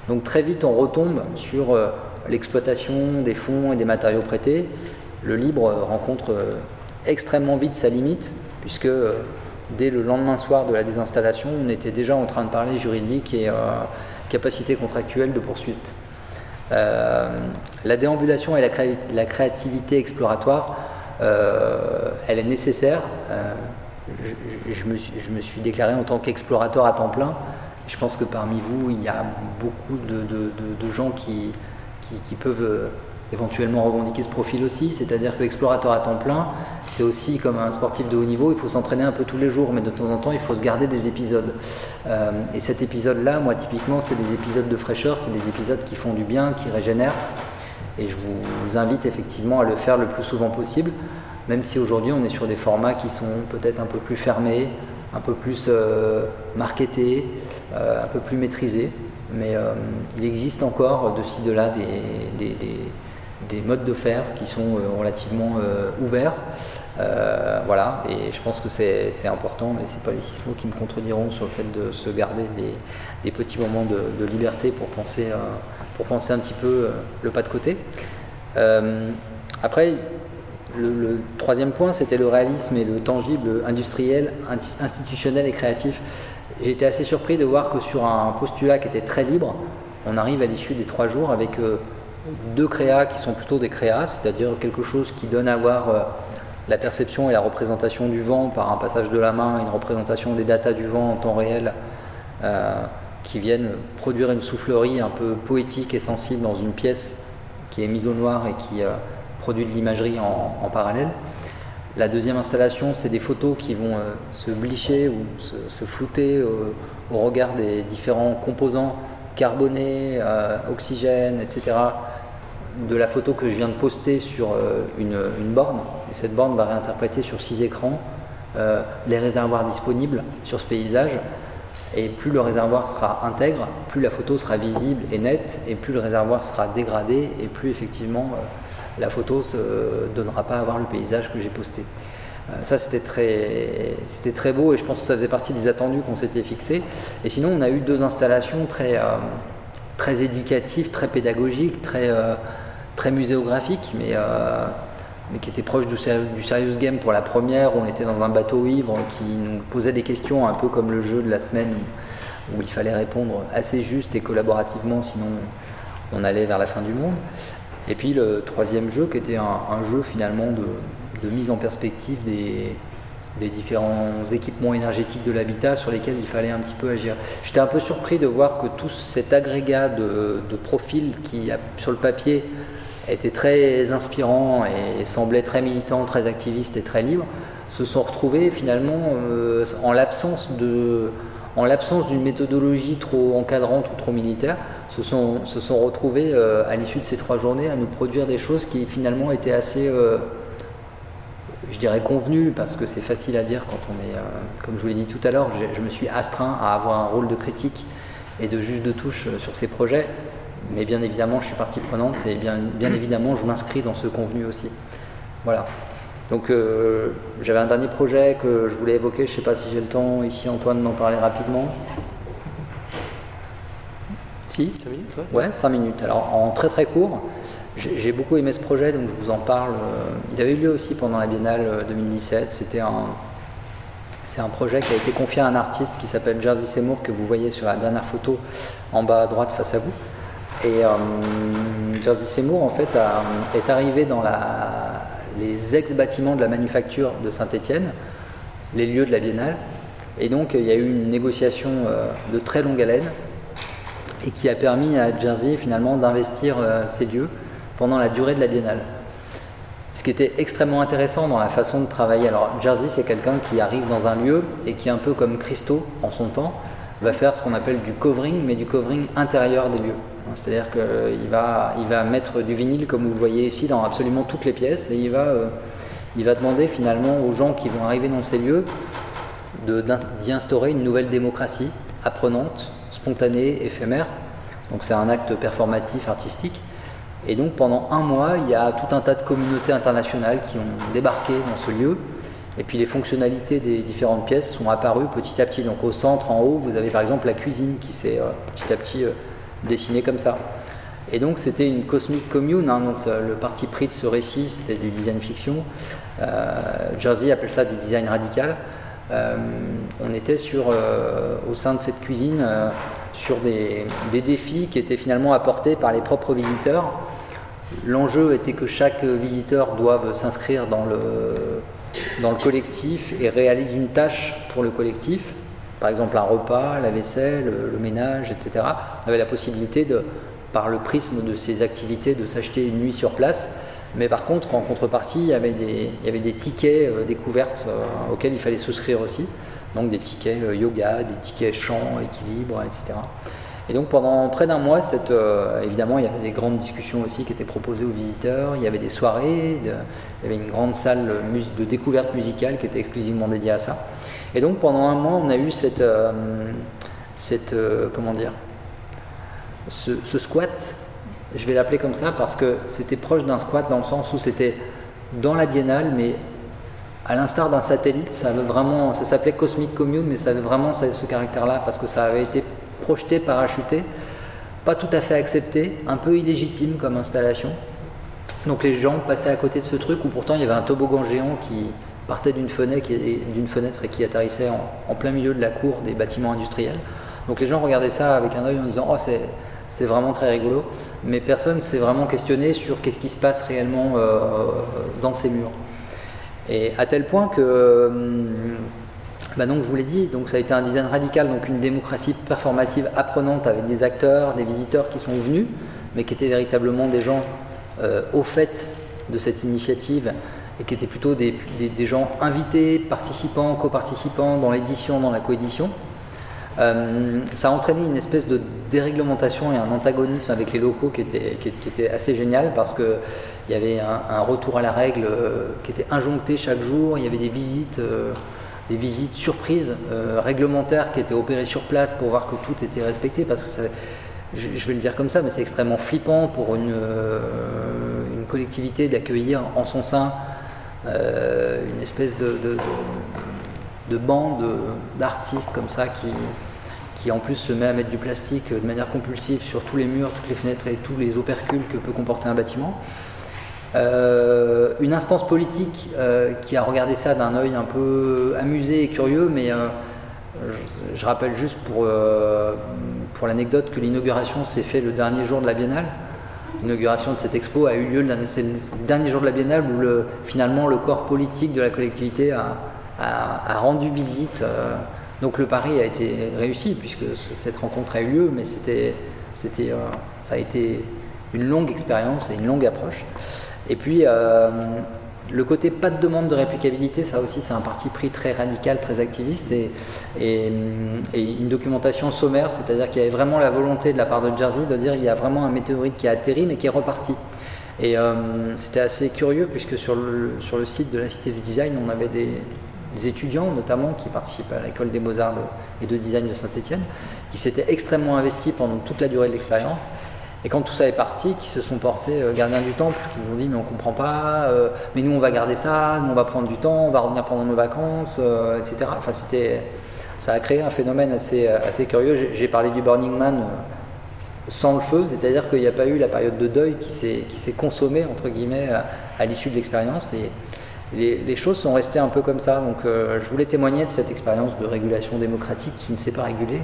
Donc très vite, on retombe sur l'exploitation des fonds et des matériaux prêtés. Le libre rencontre extrêmement vite sa limite, puisque dès le lendemain soir de la désinstallation, on était déjà en train de parler juridique et capacité contractuelle de poursuite. Euh, la déambulation et la, créativité exploratoire, euh, elle est nécessaire. Euh, je, me suis, déclaré en tant qu'explorateur à temps plein. Je pense que parmi vous, il y a beaucoup de, gens qui, qui peuvent éventuellement revendiquer ce profil aussi, c'est-à-dire que explorateur à temps plein, c'est aussi comme un sportif de haut niveau, il faut s'entraîner un peu tous les jours, mais de temps en temps, il faut se garder des épisodes. Euh, et cet épisode-là, moi, typiquement, c'est des épisodes de fraîcheur, c'est des épisodes qui font du bien, qui régénèrent, et je vous invite effectivement à le faire le plus souvent possible, même si aujourd'hui, on est sur des formats qui sont peut-être un peu plus fermés, un peu plus euh, marketés, euh, un peu plus maîtrisés, mais il existe encore de ci, de là des des modes de faire qui sont euh, relativement euh, ouverts. Euh, voilà, et je pense que c'est important, mais c'est pas les six mots qui me contrediront sur le fait de se garder des, petits moments de, liberté pour penser, pour penser un petit peu le pas de côté. après, le, troisième point, c'était le réalisme et le tangible industriel, institutionnel et créatif. J'ai été assez surpris de voir que sur un postulat qui était très libre, on arrive à l'issue des trois jours avec deux créas qui sont plutôt des créas, c'est-à-dire quelque chose qui donne à voir euh, la perception et la représentation du vent par un passage de la main, une représentation des datas du vent en temps réel, euh, qui viennent produire une soufflerie un peu poétique et sensible dans une pièce qui est mise au noir et qui euh, produit de l'imagerie en, parallèle. La deuxième installation, c'est des photos qui vont se blicher ou se, flouter au regard des différents composants carbonés, oxygène, etc., de la photo que je viens de poster sur euh, une, borne. Et cette borne va réinterpréter sur six écrans euh, les réservoirs disponibles sur ce paysage. Et plus le réservoir sera intègre, plus la photo sera visible et nette, et plus le réservoir sera dégradé, et plus effectivement euh, la photo ne donnera pas à voir le paysage que j'ai posté. ça c'était très, c'était très beau et je pense que ça faisait partie des attendus qu'on s'était fixés. Et sinon on a eu deux installations très, très éducatives, très pédagogiques, très très muséographique, mais, euh, mais qui était proche du, serious game pour la première, on était dans un bateau ivre qui nous posait des questions un peu comme le jeu de la semaine où, il fallait répondre assez juste et collaborativement, sinon on allait vers la fin du monde. Et puis le troisième jeu qui était un, jeu finalement de, mise en perspective des, différents équipements énergétiques de l'habitat sur lesquels il fallait un petit peu agir. J'étais un peu surpris de voir que tout cet agrégat de, de profils qui, sur le papier, était très inspirant et semblait très militant, très activiste et très libre, se sont retrouvés finalement euh, en l'absence de en l'absence d'une méthodologie trop encadrante ou trop militaire, se sont, se sont retrouvés euh, à l'issue de ces trois journées à nous produire des choses qui finalement étaient assez, euh, je dirais, convenues, parce que c'est facile à dire quand on est, comme je vous l'ai dit tout à l'heure, je, me suis astreint à avoir un rôle de critique et de juge de touche sur ces projets mais bien évidemment, je suis partie prenante et bien, bien évidemment, je m'inscris dans ce convenu aussi. Voilà. Donc, euh, j'avais un dernier projet que je voulais évoquer. Je ne sais pas si j'ai le temps ici, Antoine, d'en parler rapidement. Si? 5 minutes Ouais, 5 minutes. Alors, en très très court, j'ai beaucoup aimé ce projet, donc je vous en parle. Il avait eu lieu aussi pendant la Biennale 2017. Euh, C'était un. C'est un projet qui a été confié à un artiste qui s'appelle Jersey Seymour, que vous voyez sur la dernière photo en bas à droite face à vous. Et euh, Jersey Seymour, en fait, est arrivé dans les ex-bâtiments de la manufacture de Saint-Étienne, les lieux de la Biennale. Et donc, il y a eu une négociation euh, de très longue haleine et qui a permis à Jersey, finalement, d'investir euh, ces lieux pendant la durée de la Biennale. Ce qui était extrêmement intéressant dans la façon de travailler. Alors, Jersey, c'est quelqu'un qui arrive dans un lieu et qui, un peu comme Christo en son temps, va faire ce qu'on appelle du covering, mais du covering intérieur des lieux. C'est-à-dire qu'il va, il va mettre du vinyle, comme vous le voyez ici, dans absolument toutes les pièces, et il va, euh, il va demander finalement aux gens qui vont arriver dans ces lieux d'y instaurer une nouvelle démocratie apprenante, spontanée, éphémère. Donc c'est un acte performatif, artistique. Et donc pendant un mois, il y a tout un tas de communautés internationales qui ont débarqué dans ce lieu. Et puis les fonctionnalités des différentes pièces sont apparues petit à petit. Donc au centre, en haut, vous avez par exemple la cuisine qui s'est euh, petit à petit euh, dessinée comme ça. Et donc c'était une cosmic commune, hein. donc le parti pris de ce récit, c'était du design fiction. Euh, Jersey appelle ça du design radical. on était sur, au sein de cette cuisine sur des, défis qui étaient finalement apportés par les propres visiteurs. L'enjeu était que chaque visiteur doive s'inscrire dans le, dans le collectif et réalise une tâche pour le collectif, par exemple un repas, la vaisselle, le, ménage, etc. On avait la possibilité, par le prisme de ces activités, de s'acheter une nuit sur place. Mais par contre, en contrepartie, il y avait des, tickets euh, découvertes euh, auxquels il fallait souscrire aussi. Donc des tickets euh, yoga, des tickets chant, équilibre, etc. Et donc pendant près d'un mois, euh, évidemment, il y avait des grandes discussions aussi qui étaient proposées aux visiteurs, il y avait des soirées, il y avait une grande salle de découverte musicale qui était exclusivement dédiée à ça. Et donc pendant un mois, on a eu cette, euh, cette comment dire, ce, ce squat, je vais l'appeler comme ça parce que c'était proche d'un squat dans le sens où c'était dans la biennale, mais à l'instar d'un satellite, ça avait vraiment, ça s'appelait Cosmic Commune, mais ça avait vraiment ce, caractère-là parce que ça avait été projeté, parachuté, pas tout à fait accepté, un peu illégitime comme installation. Donc les gens passaient à côté de ce truc où pourtant il y avait un toboggan géant qui partait d'une fenêtre, fenêtre, et qui atterrissait en, plein milieu de la cour des bâtiments industriels. Donc les gens regardaient ça avec un œil en disant oh c'est vraiment très rigolo, mais personne s'est vraiment questionné sur qu'est-ce qui se passe réellement euh, dans ces murs. Et à tel point que, hum, bah donc je vous l'ai dit, donc ça a été un design radical, donc une démocratie performative apprenante avec des acteurs, des visiteurs qui sont venus, mais qui étaient véritablement des gens euh, au fait de cette initiative et qui étaient plutôt des, gens invités, participants, coparticipants dans l'édition, dans la coédition. Hum, ça a entraîné une espèce de déréglementation et un antagonisme avec les locaux qui était, assez génial parce que il y avait un, retour à la règle euh, qui était injoncté chaque jour, il y avait des visites, euh, des visites surprises euh, réglementaires qui étaient opérées sur place pour voir que tout était respecté, parce que je, vais le dire comme ça, mais c'est extrêmement flippant pour une collectivité d'accueillir en son sein une espèce de, de, de, bande d'artistes comme ça qui, qui en plus se met à mettre du plastique de manière compulsive sur tous les murs, toutes les fenêtres et tous les opercules que peut comporter un bâtiment. Euh, une instance politique euh, qui a regardé ça d'un œil un peu amusé et curieux, mais euh, je, rappelle juste pour, pour l'anecdote que l'inauguration s'est faite le dernier jour de la biennale. L'inauguration de cette expo a eu lieu le, dernier jour de la biennale où le, finalement le corps politique de la collectivité a, rendu visite. donc le pari a été réussi puisque cette rencontre a eu lieu, mais c'était, c'était, ça a été une longue expérience et une longue approche. Et puis, euh, le côté pas de demande de réplicabilité, ça aussi, c'est un parti pris très radical, très activiste et, une documentation sommaire, c'est-à-dire qu'il y avait vraiment la volonté de la part de Jersey de dire il y a vraiment un météorite qui a atterri mais qui est reparti. Et euh, c'était assez curieux puisque sur le, site de la Cité du Design, on avait des, étudiants notamment qui participaient à l'école des beaux-arts et de design de Saint-Etienne, qui s'étaient extrêmement investis pendant toute la durée de l'expérience et quand tout ça est parti, qui se sont portés euh, gardiens du temple, qui nous ont dit mais on comprend pas, euh, mais nous on va garder ça, nous on va prendre du temps, on va revenir pendant nos vacances, euh, etc. Enfin c'était, ça a créé un phénomène assez, assez curieux. J'ai parlé du Burning Man sans le feu, c'est-à-dire qu'il n'y a pas eu la période de deuil qui s'est, consommée entre guillemets à, l'issue de l'expérience les, choses sont restées un peu comme ça. Donc je voulais témoigner de cette expérience de régulation démocratique qui ne s'est pas régulée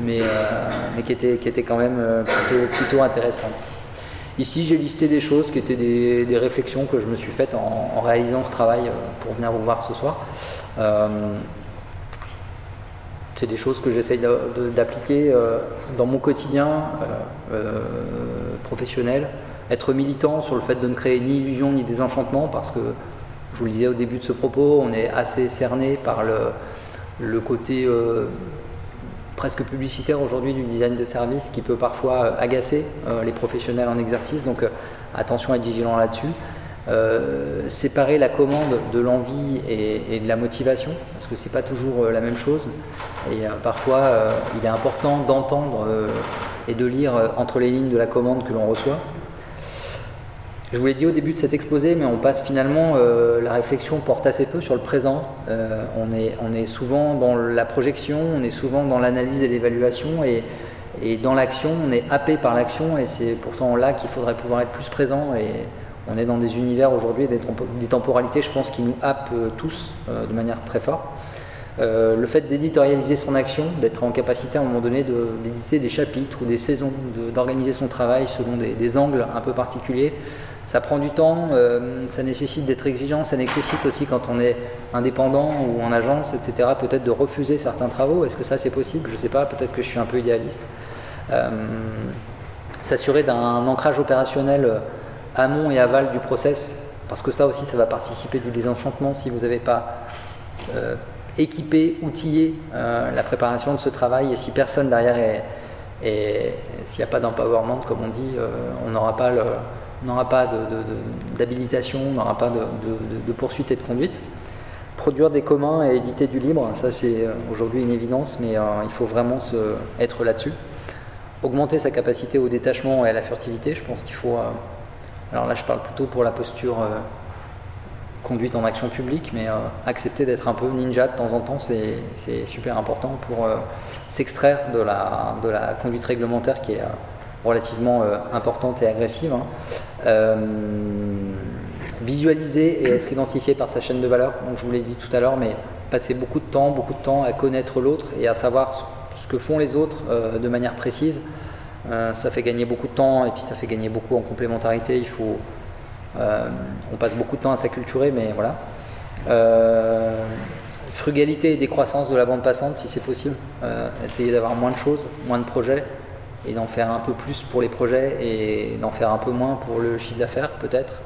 mais, euh, qui, était, quand même euh, plutôt, intéressante. Ici, j'ai listé des choses qui étaient des, réflexions que je me suis faites en, réalisant ce travail euh, pour venir vous voir ce soir. c'est des choses que j'essaye d'appliquer dans mon quotidien professionnel. Être militant sur le fait de ne créer ni illusion ni désenchantement, parce que, je vous le disais au début de ce propos, on est assez cerné par le, côté presque publicitaire aujourd'hui du design de service qui peut parfois euh, agacer euh, les professionnels en exercice. Donc euh, attention à être vigilant là-dessus. séparer la commande de l'envie et, de la motivation, parce que c'est pas toujours la même chose. Et parfois, il est important d'entendre et de lire entre les lignes de la commande que l'on reçoit. Je vous l'ai dit au début de cet exposé, mais on passe finalement, euh, la réflexion porte assez peu sur le présent. Euh, on, est, on, est, souvent dans la projection, on est souvent dans l'analyse et l'évaluation, et, et, dans l'action, on est happé par l'action, et c'est pourtant là qu'il faudrait pouvoir être plus présent. Et on est dans des univers aujourd'hui, des, des, temporalités, je pense, qui nous happent euh, tous de manière très forte. Le fait d'éditorialiser son action, d'être en capacité à un moment donné d'éditer des chapitres ou des saisons, d'organiser son travail selon des, angles un peu particuliers, ça prend du temps, euh, ça nécessite d'être exigeant, ça nécessite aussi quand on est indépendant ou en agence, etc., peut-être de refuser certains travaux. Est-ce que ça c'est possible? Je ne sais pas, peut-être que je suis un peu idéaliste. Euh, s'assurer d'un ancrage opérationnel amont et aval du process, parce que ça aussi ça va participer du désenchantement si vous n'avez pas équiper, outiller euh, la préparation de ce travail. Et si personne derrière est, et s'il n'y a pas d'empowerment, comme on dit, euh, on n'aura pas, pas d'habilitation, on n'aura pas de, poursuite et de conduite. Produire des communs et éditer du libre, ça c'est euh, aujourd'hui une évidence, mais il faut vraiment se, être là-dessus. Augmenter sa capacité au détachement et à la furtivité, je pense qu'il faut. alors là, je parle plutôt pour la posture conduite en action publique, mais euh, accepter d'être un peu ninja de temps en temps, c'est super important pour euh, s'extraire de la, de conduite réglementaire qui est euh, relativement importante et agressive. Hein. visualiser et être identifié par sa chaîne de valeur, donc je vous l'ai dit tout à l'heure, mais passer beaucoup de temps, beaucoup de temps à connaître l'autre et à savoir ce que font les autres de manière précise. ça fait gagner beaucoup de temps et puis ça fait gagner beaucoup en complémentarité. Il faut, euh, on passe beaucoup de temps à s'acculturer, mais voilà. Euh, frugalité et décroissance de la bande passante, si c'est possible. Euh, essayer d'avoir moins de choses, moins de projets, et d'en faire un peu plus pour les projets et d'en faire un peu moins pour le chiffre d'affaires, peut-être.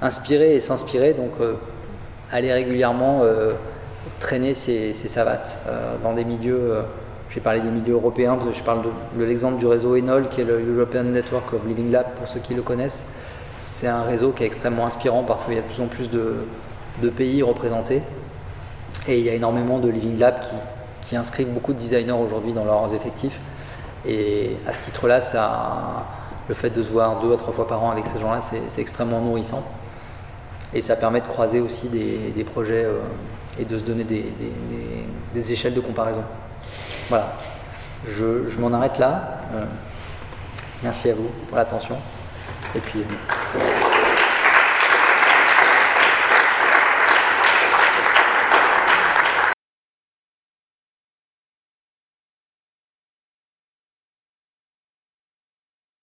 inspirer et s'inspirer, donc aller régulièrement traîner ses, ses savates dans des milieux j'ai parlé des milieux européens, je parle de, l'exemple du réseau Enol, qui est le European Network of Living Lab, pour ceux qui le connaissent. C'est un réseau qui est extrêmement inspirant parce qu'il y a de plus en plus de, pays représentés. Et il y a énormément de Living Lab qui, inscrivent beaucoup de designers aujourd'hui dans leurs effectifs. Et à ce titre-là, le fait de se voir deux à trois fois par an avec ces gens-là, c'est extrêmement nourrissant. Et ça permet de croiser aussi des, projets euh, et de se donner des échelles de comparaison. Voilà, je, m'en arrête là. Euh, merci à vous pour l'attention. Et puis.